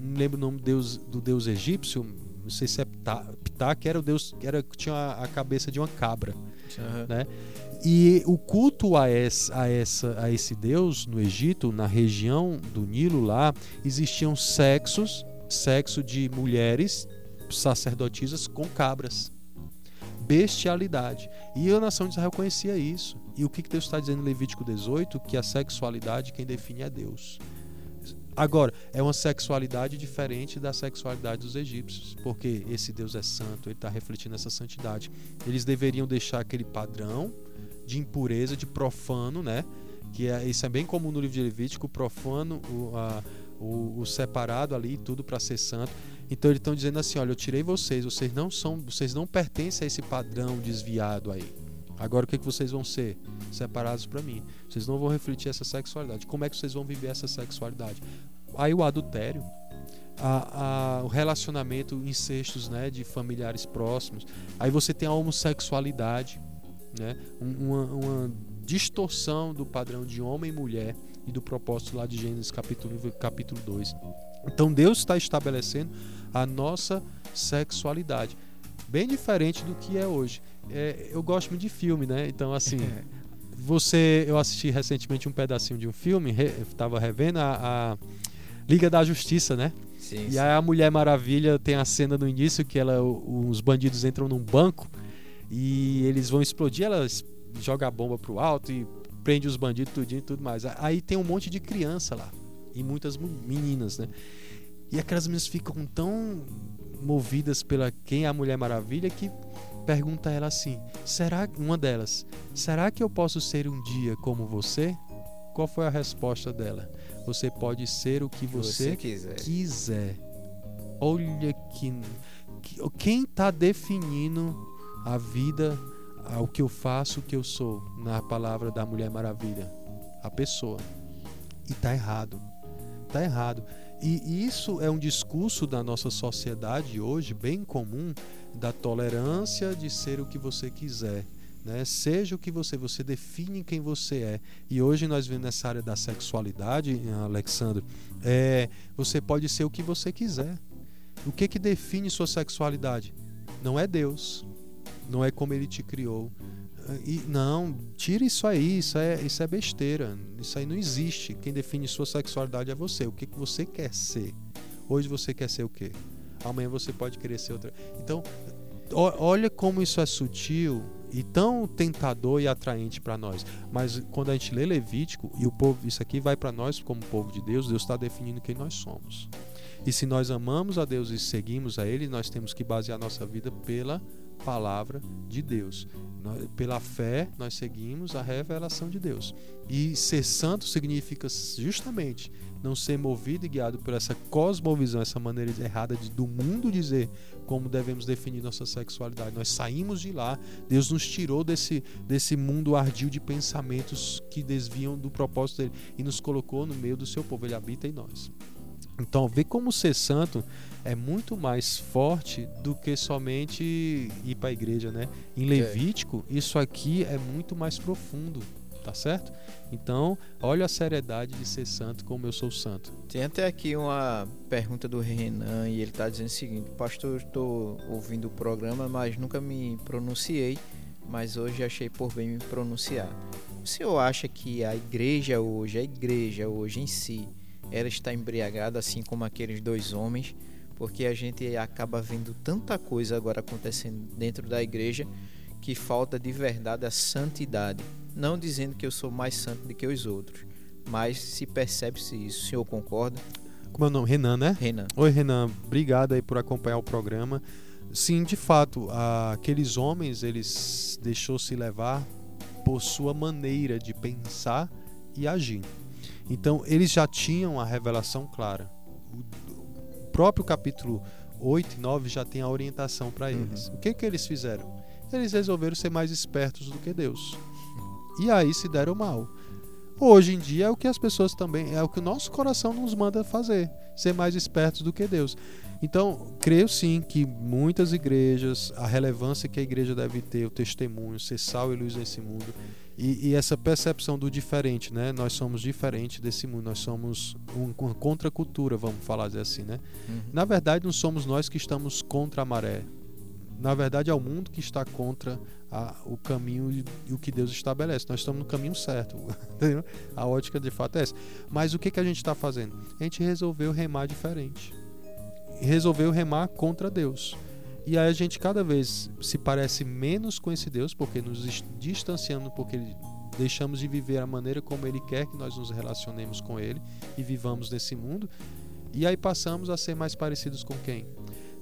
não lembro o nome do deus, do deus egípcio, não sei se é Ptah, que era o deus que era, tinha a, a cabeça de uma cabra, uhum. né? E o culto a, essa, a, essa, a esse deus no Egito, na região do Nilo lá, existiam sexos, sexo de mulheres sacerdotisas com cabras. Bestialidade. E a nação de Israel conhecia isso. E o que Deus está dizendo em Levítico 18? Que a sexualidade quem define é Deus. Agora, é uma sexualidade diferente da sexualidade dos egípcios, porque esse Deus é santo, ele está refletindo essa santidade. Eles deveriam deixar aquele padrão de impureza, de profano, né? Que é, isso é bem comum no livro de Levítico, o profano, o, a, o, o separado ali, tudo para ser santo. Então eles estão dizendo assim: olha, eu tirei vocês, vocês não são, vocês não pertencem a esse padrão desviado aí. Agora o que, é que vocês vão ser? Separados para mim. Vocês não vão refletir essa sexualidade. Como é que vocês vão viver essa sexualidade? Aí o adultério, a, a, o relacionamento, incestos né, de familiares próximos. Aí você tem a homossexualidade né? uma, uma distorção do padrão de homem e mulher e do propósito lá de Gênesis capítulo, capítulo 2. Então Deus está estabelecendo a nossa sexualidade, bem diferente do que é hoje. É, eu gosto muito de filme, né? Então assim, você, eu assisti recentemente um pedacinho de um filme, estava re, revendo a, a, Liga da Justiça, né? Sim, e sim. aí a Mulher Maravilha tem a cena no início que ela, os bandidos entram num banco e eles vão explodir, ela joga a bomba pro alto e prende os bandidos tudinho e tudo mais. Aí tem um monte de criança lá e muitas meninas, né? E aquelas meninas ficam tão movidas pela quem é a Mulher Maravilha que pergunta a ela assim: "Será uma delas, será que eu posso ser um dia como você?" Qual foi a resposta dela? Você pode ser o que você, você quiser. quiser. Olha que quem está definindo a vida, o que eu faço, o que eu sou, na palavra da Mulher Maravilha. A pessoa. E tá errado. Tá errado. E isso é um discurso da nossa sociedade hoje bem comum da tolerância de ser o que você quiser. Né? Seja o que você, você define quem você é. E hoje nós vemos nessa área da sexualidade, Alexandre, é, você pode ser o que você quiser. O que que define sua sexualidade? Não é Deus, não é como Ele te criou. E, não, tira isso aí, isso é, isso é besteira. Isso aí não existe. Quem define sua sexualidade é você. O que, que você quer ser? Hoje você quer ser o quê? Amanhã você pode querer ser outra. Então, olha como isso é sutil e tão tentador e atraente para nós. Mas quando a gente lê Levítico e o povo, isso aqui vai para nós como povo de Deus, Deus está definindo quem nós somos. E se nós amamos a Deus e seguimos a Ele, nós temos que basear nossa vida pela palavra de Deus. Pela fé, nós seguimos a revelação de Deus. E ser santo significa justamente não ser movido e guiado por essa cosmovisão, essa maneira errada de, do mundo dizer como devemos definir nossa sexualidade. Nós saímos de lá, Deus nos tirou desse, desse mundo ardio de pensamentos que desviam do propósito dele e nos colocou no meio do seu povo. Ele habita em nós. Então, ver como ser santo é muito mais forte do que somente ir para a igreja, né? Em é. Levítico, isso aqui é muito mais profundo, tá certo? Então, olha a seriedade de ser santo como eu sou santo. Tem até aqui uma pergunta do Renan e ele está dizendo o seguinte: Pastor, estou ouvindo o programa, mas nunca me pronunciei, mas hoje achei por bem me pronunciar. O senhor acha que a igreja hoje, a igreja hoje em si, ela está embriagada assim como aqueles dois homens, porque a gente acaba vendo tanta coisa agora acontecendo dentro da igreja que falta de verdade a santidade. Não dizendo que eu sou mais santo do que os outros, mas se percebe-se isso. O senhor concorda? Como é o nome? Renan, né? Renan. Oi, Renan. Obrigado aí por acompanhar o programa. Sim, de fato, aqueles homens, eles deixou se levar por sua maneira de pensar e agir. Então, eles já tinham a revelação clara. O próprio capítulo 8 e 9 já tem a orientação para uhum. eles. Uhum. O que, que eles fizeram? Eles resolveram ser mais espertos do que Deus. E aí se deram mal. Hoje em dia é o que as pessoas também, é o que o nosso coração nos manda fazer, ser mais espertos do que Deus. Então, creio sim que muitas igrejas, a relevância que a igreja deve ter, o testemunho, ser sal e luz nesse mundo, e, e, essa percepção do diferente, né? Nós somos diferentes desse mundo, nós somos um, uma contracultura, vamos falar assim, né? Uhum. Na verdade, não somos nós que estamos contra a maré. Na verdade, é o mundo que está contra a, o caminho e, o que Deus estabelece. Nós estamos no caminho certo. A ótica de fato é essa. Mas o que, que a gente está fazendo? A gente resolveu remar diferente. Resolveu remar contra Deus. E aí a gente cada vez se parece menos com esse Deus, porque nos distanciamos, porque deixamos de viver a maneira como Ele quer que nós nos relacionemos com Ele e vivamos nesse mundo. E aí passamos a ser mais parecidos com quem?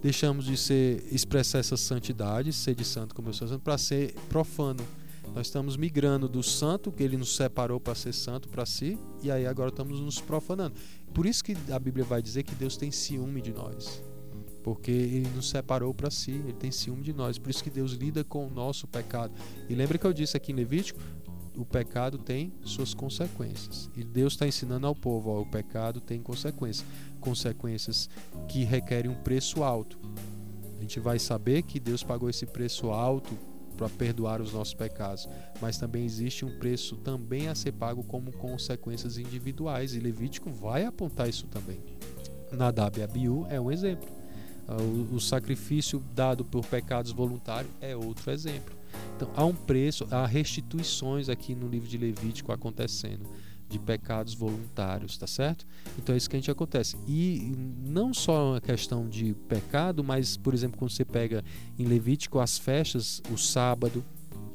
Deixamos de ser expressar essa santidade, ser de santo como eu sou santo, para ser profano. Nós estamos migrando do santo, que ele nos separou para ser santo para si, e aí agora estamos nos profanando. Por isso que a Bíblia vai dizer que Deus tem ciúme de nós porque ele nos separou para si, ele tem ciúme de nós, por isso que Deus lida com o nosso pecado. E lembra que eu disse aqui em Levítico, o pecado tem suas consequências. E Deus está ensinando ao povo, ó, o pecado tem consequências, consequências que requerem um preço alto. A gente vai saber que Deus pagou esse preço alto para perdoar os nossos pecados, mas também existe um preço também a ser pago como consequências individuais e Levítico vai apontar isso também. Nadab e Abiú é um exemplo. Ah, o, sacrifício dado por pecados voluntários é outro exemplo. Então há um preço, há restituições aqui no livro de Levítico acontecendo de pecados voluntários, tá certo? Então é isso que a gente acontece. E não só uma questão de pecado, mas, por exemplo, quando você pega em Levítico as festas, o sábado,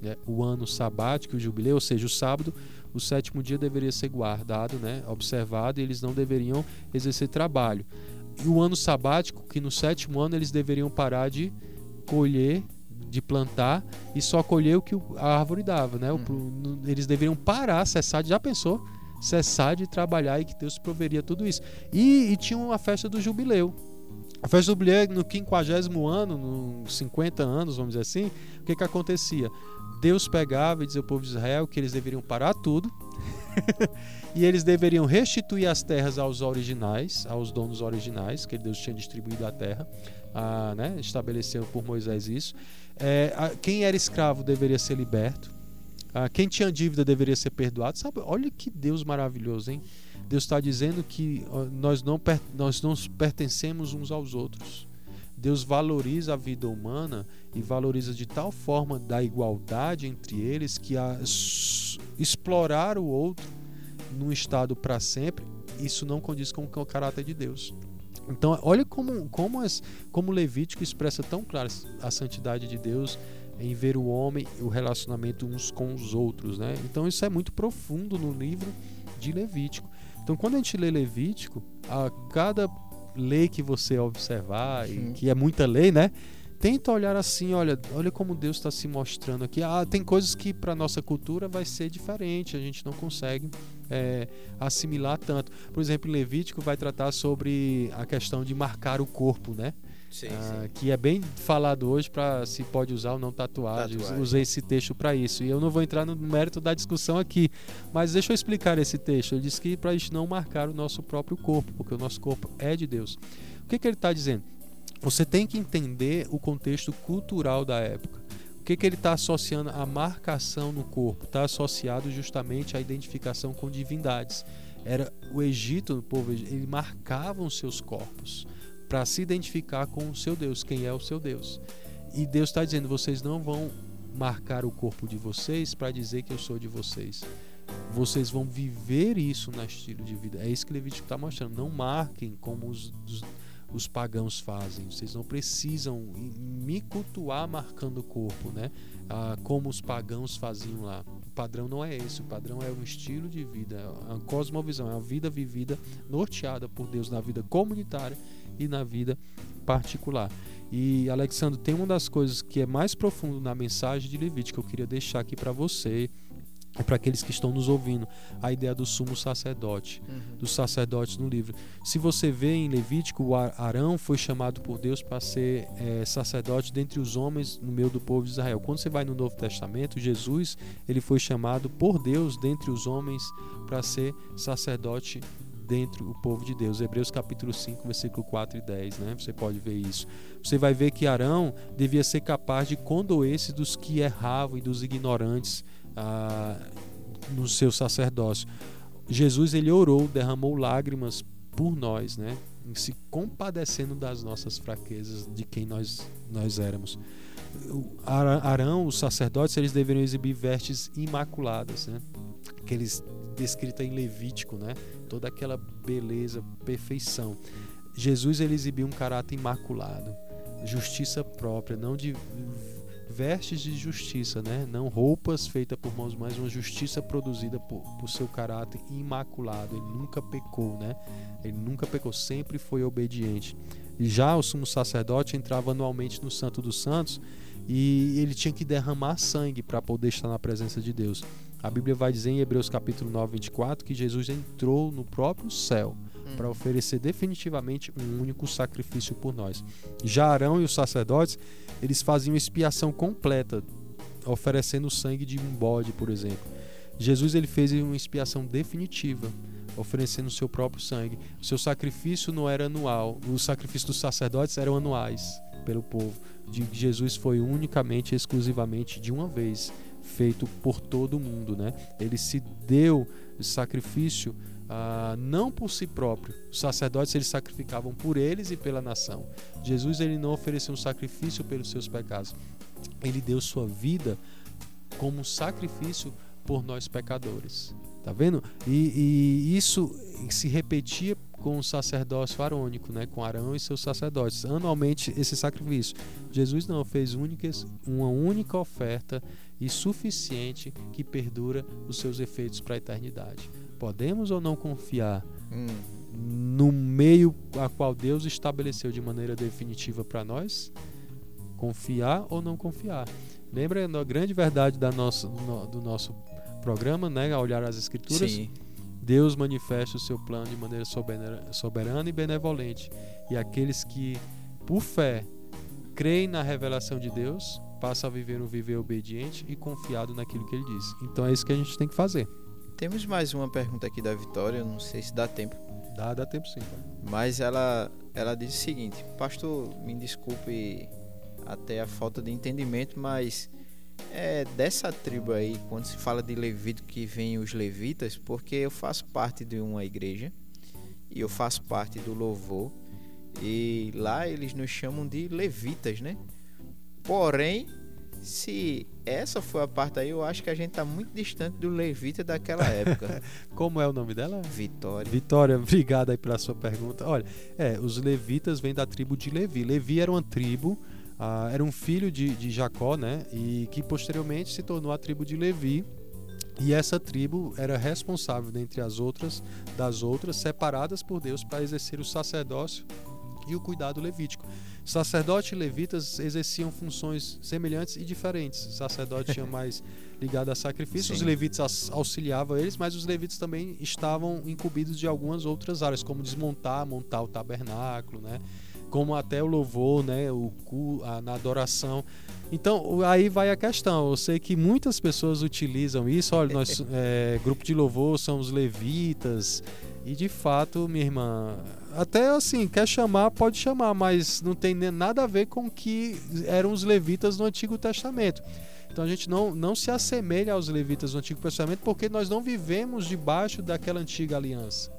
né, o ano sabático, o jubileu, ou seja, o sábado, o sétimo dia deveria ser guardado, né, observado, e eles não deveriam exercer trabalho e o ano sabático, que no sétimo ano eles deveriam parar de colher, de plantar e só colher o que a árvore dava, né? Uhum. Eles deveriam parar, cessar, já pensou? Cessar de trabalhar e que Deus proveria tudo isso. E, e tinha uma festa do jubileu. A festa do jubileu no 50 ano, nos 50 anos, vamos dizer assim, o que que acontecia? Deus pegava e dizia ao povo de Israel que eles deveriam parar tudo e eles deveriam restituir as terras aos originais, aos donos originais, que Deus tinha distribuído a terra, a, né, estabeleceu por Moisés isso. É, a, quem era escravo deveria ser liberto. A, quem tinha dívida deveria ser perdoado. Sabe, olha que Deus maravilhoso, hein? Deus está dizendo que nós não, nós não pertencemos uns aos outros. Deus valoriza a vida humana e valoriza de tal forma da igualdade entre eles que a explorar o outro num estado para sempre, isso não condiz com o caráter de Deus. Então, olha como, como, as, como Levítico expressa tão claro a santidade de Deus em ver o homem e o relacionamento uns com os outros. Né? Então, isso é muito profundo no livro de Levítico. Então, quando a gente lê Levítico, a cada lei que você observar, e que é muita lei, né? Tenta olhar assim, olha, olha como Deus está se mostrando aqui. Ah, tem coisas que para nossa cultura vai ser diferente, a gente não consegue é, assimilar tanto. Por exemplo, Levítico vai tratar sobre a questão de marcar o corpo, né? Sim, ah, sim. que é bem falado hoje para se pode usar ou não tatuagens. Tatuagem. Usei esse texto para isso. E eu não vou entrar no mérito da discussão aqui, mas deixa eu explicar esse texto. Ele diz que para a gente não marcar o nosso próprio corpo, porque o nosso corpo é de Deus. O que, que ele está dizendo? Você tem que entender o contexto cultural da época. O que, que ele está associando a marcação no corpo? Está associado justamente à identificação com divindades. Era o Egito, o povo, ele marcavam seus corpos para se identificar com o seu Deus, quem é o seu Deus. E Deus está dizendo: vocês não vão marcar o corpo de vocês para dizer que eu sou de vocês. Vocês vão viver isso no estilo de vida. É isso que Levítico está mostrando. Não marquem como os, os, os, pagãos fazem. Vocês não precisam me cultuar marcando o corpo, né? Ah, como os pagãos faziam lá. O padrão não é esse. O padrão é um estilo de vida, é uma cosmovisão, é uma vida vivida norteada por Deus na vida comunitária e na vida particular. E Alexandre, tem uma das coisas que é mais profundo na mensagem de Levítico que eu queria deixar aqui para você e para aqueles que estão nos ouvindo, a ideia do sumo sacerdote, Uhum. dos sacerdotes no livro. Se você vê em Levítico, o Arão foi chamado por Deus para ser é, sacerdote dentre os homens no meio do povo de Israel. Quando você vai no Novo Testamento, Jesus ele foi chamado por Deus dentre os homens para ser sacerdote dentro do povo de Deus. Hebreus capítulo 5, versículo 4 e 10, né? Você pode ver isso. Você vai ver que Arão devia ser capaz de condoer-se dos que erravam e dos ignorantes ah, no seu sacerdócio. Jesus ele orou, derramou lágrimas por nós, né? Se compadecendo das nossas fraquezas, de quem nós nós éramos. Arão, os sacerdotes, eles deveriam exibir vestes imaculadas, né? Aqueles descrita em Levítico, né? Toda aquela beleza, perfeição. Jesus ele exibiu um caráter imaculado, justiça própria, não de vestes de justiça, né? Não roupas feitas por mãos, mas uma justiça produzida por, por seu caráter imaculado. Ele nunca pecou, né? Ele nunca pecou, sempre foi obediente. Já o sumo sacerdote entrava anualmente no Santo dos Santos e ele tinha que derramar sangue para poder estar na presença de Deus. A Bíblia vai dizer em Hebreus capítulo 9, 24 que Jesus entrou no próprio céu para oferecer definitivamente um único sacrifício por nós. Já Arão e os sacerdotes, eles faziam expiação completa, oferecendo o sangue de um bode, por exemplo. Jesus ele fez uma expiação definitiva, oferecendo o seu próprio sangue. O seu sacrifício não era anual, os sacrifícios dos sacerdotes eram anuais pelo povo. De Jesus foi unicamente, exclusivamente de uma vez feito por todo mundo, né? Ele se deu sacrifício ah, não por si próprio. Os sacerdotes eles sacrificavam por eles e pela nação. Jesus ele não ofereceu um sacrifício pelos seus pecados. Ele deu sua vida como um sacrifício por nós pecadores. Tá vendo? E, e isso se repetia com o sacerdócio arônico, né? com Arão e seus sacerdotes. Anualmente esse sacrifício. Jesus não fez únicas, uma única oferta e suficiente que perdura os seus efeitos para a eternidade. Podemos ou não confiar Hum. no meio a qual Deus estabeleceu de maneira definitiva para nós? Confiar ou não confiar? Lembra a grande verdade da nossa, no- do nosso programa, né? Ao olhar as Escrituras? Sim. Deus manifesta o seu plano de maneira soberana, soberana e benevolente. E aqueles que, por fé, creem na revelação de Deus, passam a viver um viver obediente e confiado naquilo que ele diz. Então é isso que a gente tem que fazer. Temos mais uma pergunta aqui da Vitória, não sei se dá tempo. Dá, dá tempo sim. Mas ela, ela diz o seguinte: Pastor, me desculpe até a falta de entendimento, mas é dessa tribo aí, quando se fala de levito, que vem os levitas, porque eu faço parte de uma igreja e eu faço parte do louvor e lá eles nos chamam de levitas, né? Porém, se essa foi a parte aí, eu acho que a gente tá muito distante do levita daquela época. Como é o nome dela? Vitória. Vitória, obrigado aí pela sua pergunta. Olha, é, os levitas vêm da tribo de Levi. Levi era uma tribo, ah, era um filho de, de Jacó, né? E que posteriormente se tornou a tribo de Levi. E essa tribo era responsável, dentre as outras, das outras, separadas por Deus para exercer o sacerdócio e o cuidado levítico. Sacerdote e levitas exerciam funções semelhantes e diferentes. O sacerdote tinha mais ligado a sacrifício, os levitas auxiliavam eles, mas os levitas também estavam incumbidos de algumas outras áreas, como desmontar, montar o tabernáculo, né? Como até o louvor, né? O cu, a, na adoração. Então, aí vai a questão. Eu sei que muitas pessoas utilizam isso. Olha, nós, é, grupo de louvor são os levitas. E de fato, minha irmã, até assim, quer chamar, pode chamar, mas não tem nada a ver com o que eram os levitas no Antigo Testamento. Então a gente não, não se assemelha aos levitas do Antigo Testamento porque nós não vivemos debaixo daquela antiga aliança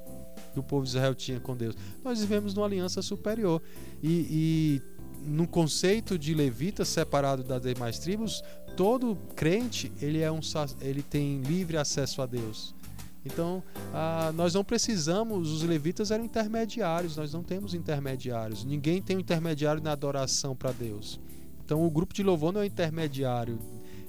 que o povo de Israel tinha com Deus. Nós vivemos numa aliança superior. E, e no conceito de levita separado das demais tribos, todo crente ele é um ele tem livre acesso a Deus. Então, ah, nós não precisamos, os levitas eram intermediários, nós não temos intermediários. Ninguém tem um intermediário na adoração para Deus. Então, o grupo de louvor não é intermediário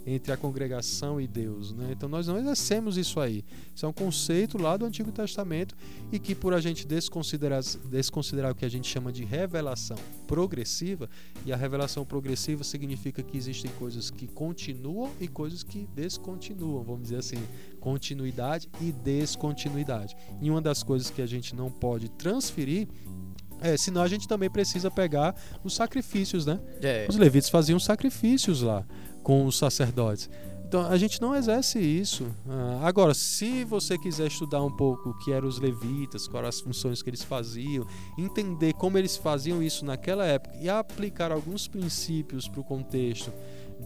entre a congregação e Deus. Né? Então, nós não exercemos isso aí. Isso é um conceito lá do Antigo Testamento e que, por a gente desconsiderar, desconsiderar o que a gente chama de revelação progressiva, e a revelação progressiva significa que existem coisas que continuam e coisas que descontinuam, vamos dizer assim, continuidade e descontinuidade. E uma das coisas que a gente não pode transferir é, senão a gente também precisa pegar os sacrifícios, né? É, Os levitas faziam sacrifícios lá com os sacerdotes. Então a gente não exerce isso. Ah, agora, se você quiser estudar um pouco o que eram os levitas, quais as funções que eles faziam, entender como eles faziam isso naquela época e aplicar alguns princípios para o contexto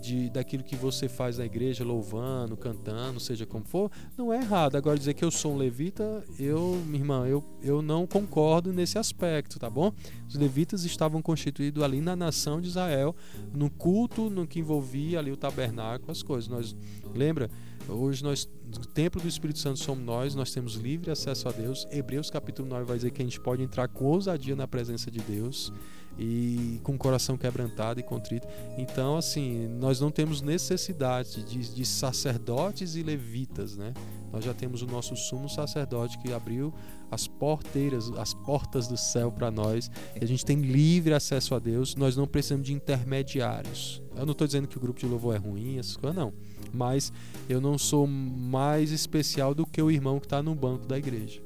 de, daquilo que você faz na igreja, louvando, cantando, seja como for, não é errado. Agora dizer que eu sou um levita, eu, minha irmã, eu, eu não concordo nesse aspecto, tá bom? Os levitas estavam constituídos ali na nação de Israel, no culto, no que envolvia ali o tabernáculo, as coisas. Nós lembra? Hoje nós, o templo do Espírito Santo somos nós, nós temos livre acesso a Deus. Hebreus capítulo 9 vai dizer que a gente pode entrar com ousadia na presença de Deus e com o coração quebrantado e contrito. Então, assim, nós não temos necessidade de, de sacerdotes e levitas, né? Nós já temos o nosso sumo sacerdote que abriu as porteiras, as portas do céu para nós. A gente tem livre acesso a Deus. Nós não precisamos de intermediários. Eu não estou dizendo que o grupo de louvor é ruim, essas coisas, não. Mas eu não sou mais especial do que o irmão que está no banco da igreja.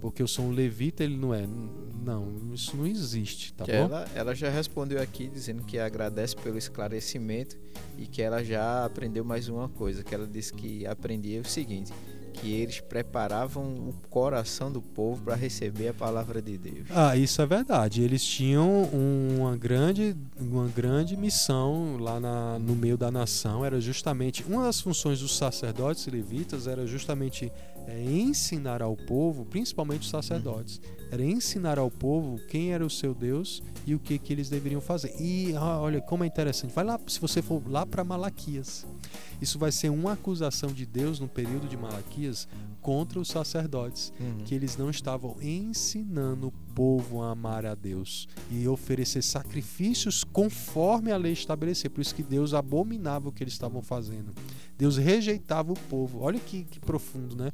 Porque eu sou um levita, ele não é. Não, isso não existe, tá que bom? ela, ela já respondeu aqui dizendo que agradece pelo esclarecimento e que ela já aprendeu mais uma coisa, que ela disse que aprendia o seguinte, que eles preparavam o coração do povo para receber a palavra de Deus. Ah, isso é verdade. Eles tinham uma grande, uma grande missão lá na- no meio da nação. Era justamente uma das funções dos sacerdotes levitas era justamente é, ensinar ao povo, principalmente os sacerdotes, era ensinar ao povo quem era o seu Deus e o que que eles deveriam fazer. E ah, olha como é interessante. Vai lá, se você for lá para Malaquias, isso vai ser uma acusação de Deus no período de Malaquias contra os sacerdotes Uhum. que eles não estavam ensinando o povo a amar a Deus e oferecer sacrifícios conforme a lei estabelecer. Por isso que Deus abominava o que eles estavam fazendo. Deus rejeitava o povo. Olha que, que profundo, né?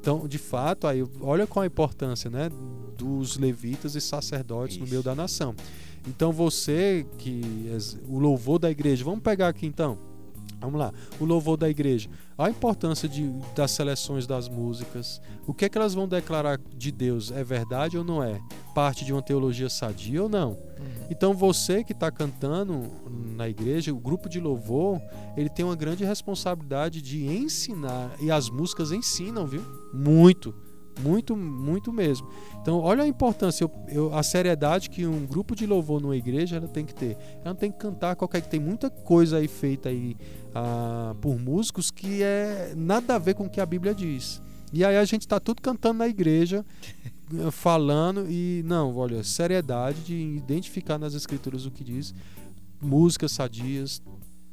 Então, de fato, aí, olha qual a importância, né, dos levitas e sacerdotes no Isso. meio da nação. Então, você que és o louvor da igreja, vamos pegar aqui então. Vamos lá, o louvor da igreja. A importância de, das seleções das músicas. O que é que elas vão declarar de Deus? É verdade ou não é? Parte de uma teologia sadia ou não? Uhum. Então você que está cantando na igreja, o grupo de louvor, ele tem uma grande responsabilidade de ensinar. E as músicas ensinam, viu? Muito. Muito, muito mesmo. Então, olha a importância, eu, eu, a seriedade que um grupo de louvor numa igreja ela tem que ter. Ela não tem que cantar qualquer que tem muita coisa aí feita aí ah, por músicos que é nada a ver com o que a Bíblia diz. E aí a gente está tudo cantando na igreja, falando e não, olha, seriedade de identificar nas escrituras o que diz, músicas sadias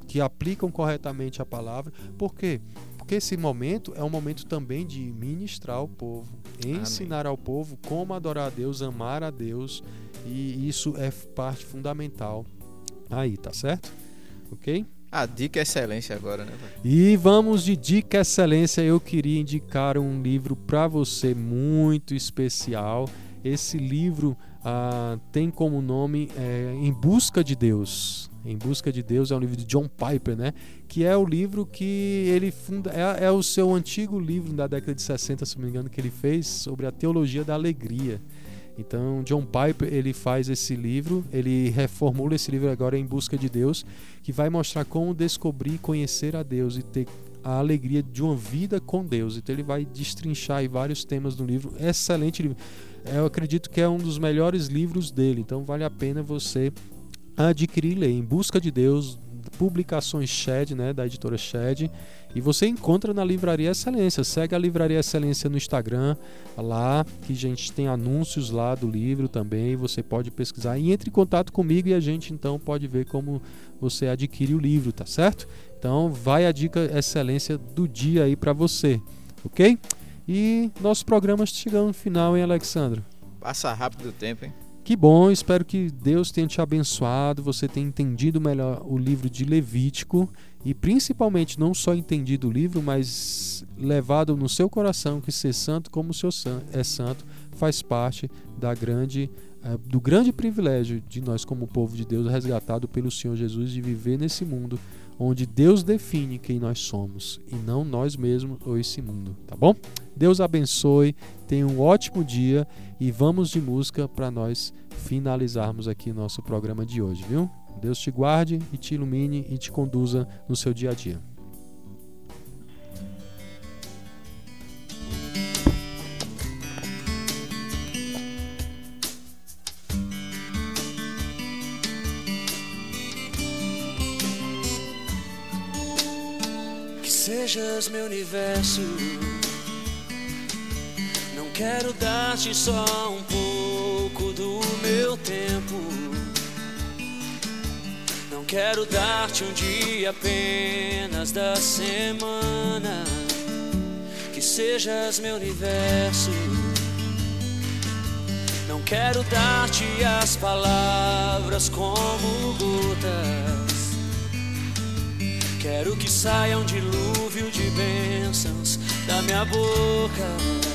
que aplicam corretamente a palavra. Por quê? Porque esse momento é um momento também de ministrar ao povo, ensinar Amém. ao povo como adorar a Deus, amar a Deus, e isso é parte fundamental aí, tá certo? OK? A dica excelência agora, né? E vamos de dica excelência. Eu queria indicar um livro para você muito especial. Esse livro ah, tem como nome é, Em Busca de Deus. Em Busca de Deus é um livro de John Piper, né? Que é o livro que ele funda. É, é o seu antigo livro da década de 60, se não me engano, que ele fez sobre a teologia da alegria. Então, John Piper ele faz esse livro, ele reformula esse livro agora em busca de Deus, que vai mostrar como descobrir conhecer a Deus e ter a alegria de uma vida com Deus. Então ele vai destrinchar vários temas do livro. Excelente livro. Eu acredito que é um dos melhores livros dele. Então vale a pena você adquirir ler. Em Busca de Deus, publicações Shed, né, da editora Shed. E você encontra na Livraria Excelência. Segue a Livraria Excelência no Instagram, lá que a gente tem anúncios lá do livro também. Você pode pesquisar e entre em contato comigo e a gente então pode ver como você adquire o livro, tá certo? Então vai a dica Excelência do dia aí para você, ok? E nosso programa chegando no final, hein, Alexandre? Passa rápido o tempo, hein? Que bom, espero que Deus tenha te abençoado, você tenha entendido melhor o livro de Levítico e principalmente não só entendido o livro, mas levado no seu coração que ser santo como o seu é santo faz parte da grande é, do grande privilégio de nós como povo de Deus resgatado pelo Senhor Jesus de viver nesse mundo onde Deus define quem nós somos e não nós mesmos ou esse mundo, tá bom? Deus abençoe, tenha um ótimo dia e vamos de música para nós finalizarmos aqui nosso programa de hoje, viu? Deus te guarde e te ilumine e te conduza no seu dia a dia. Que sejas meu universo Quero dar-te só um pouco do meu tempo. Não quero dar-te um dia apenas da semana. Que sejas meu universo. Não quero dar-te as palavras como gotas. Quero que saia um dilúvio de bênçãos da minha boca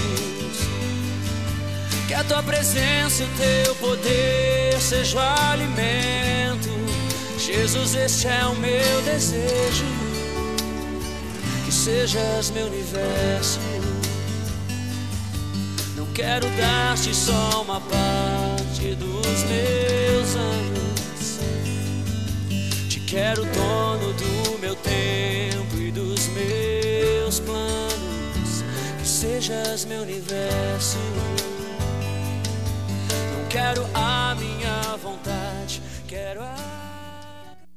que a tua presença e o teu poder seja o alimento. Jesus, este é o meu desejo. Que sejas meu universo. Não quero dar-te só uma parte dos meus anos. Te quero dono do meu tempo e dos meus planos. Que sejas meu universo quero a minha vontade, quero a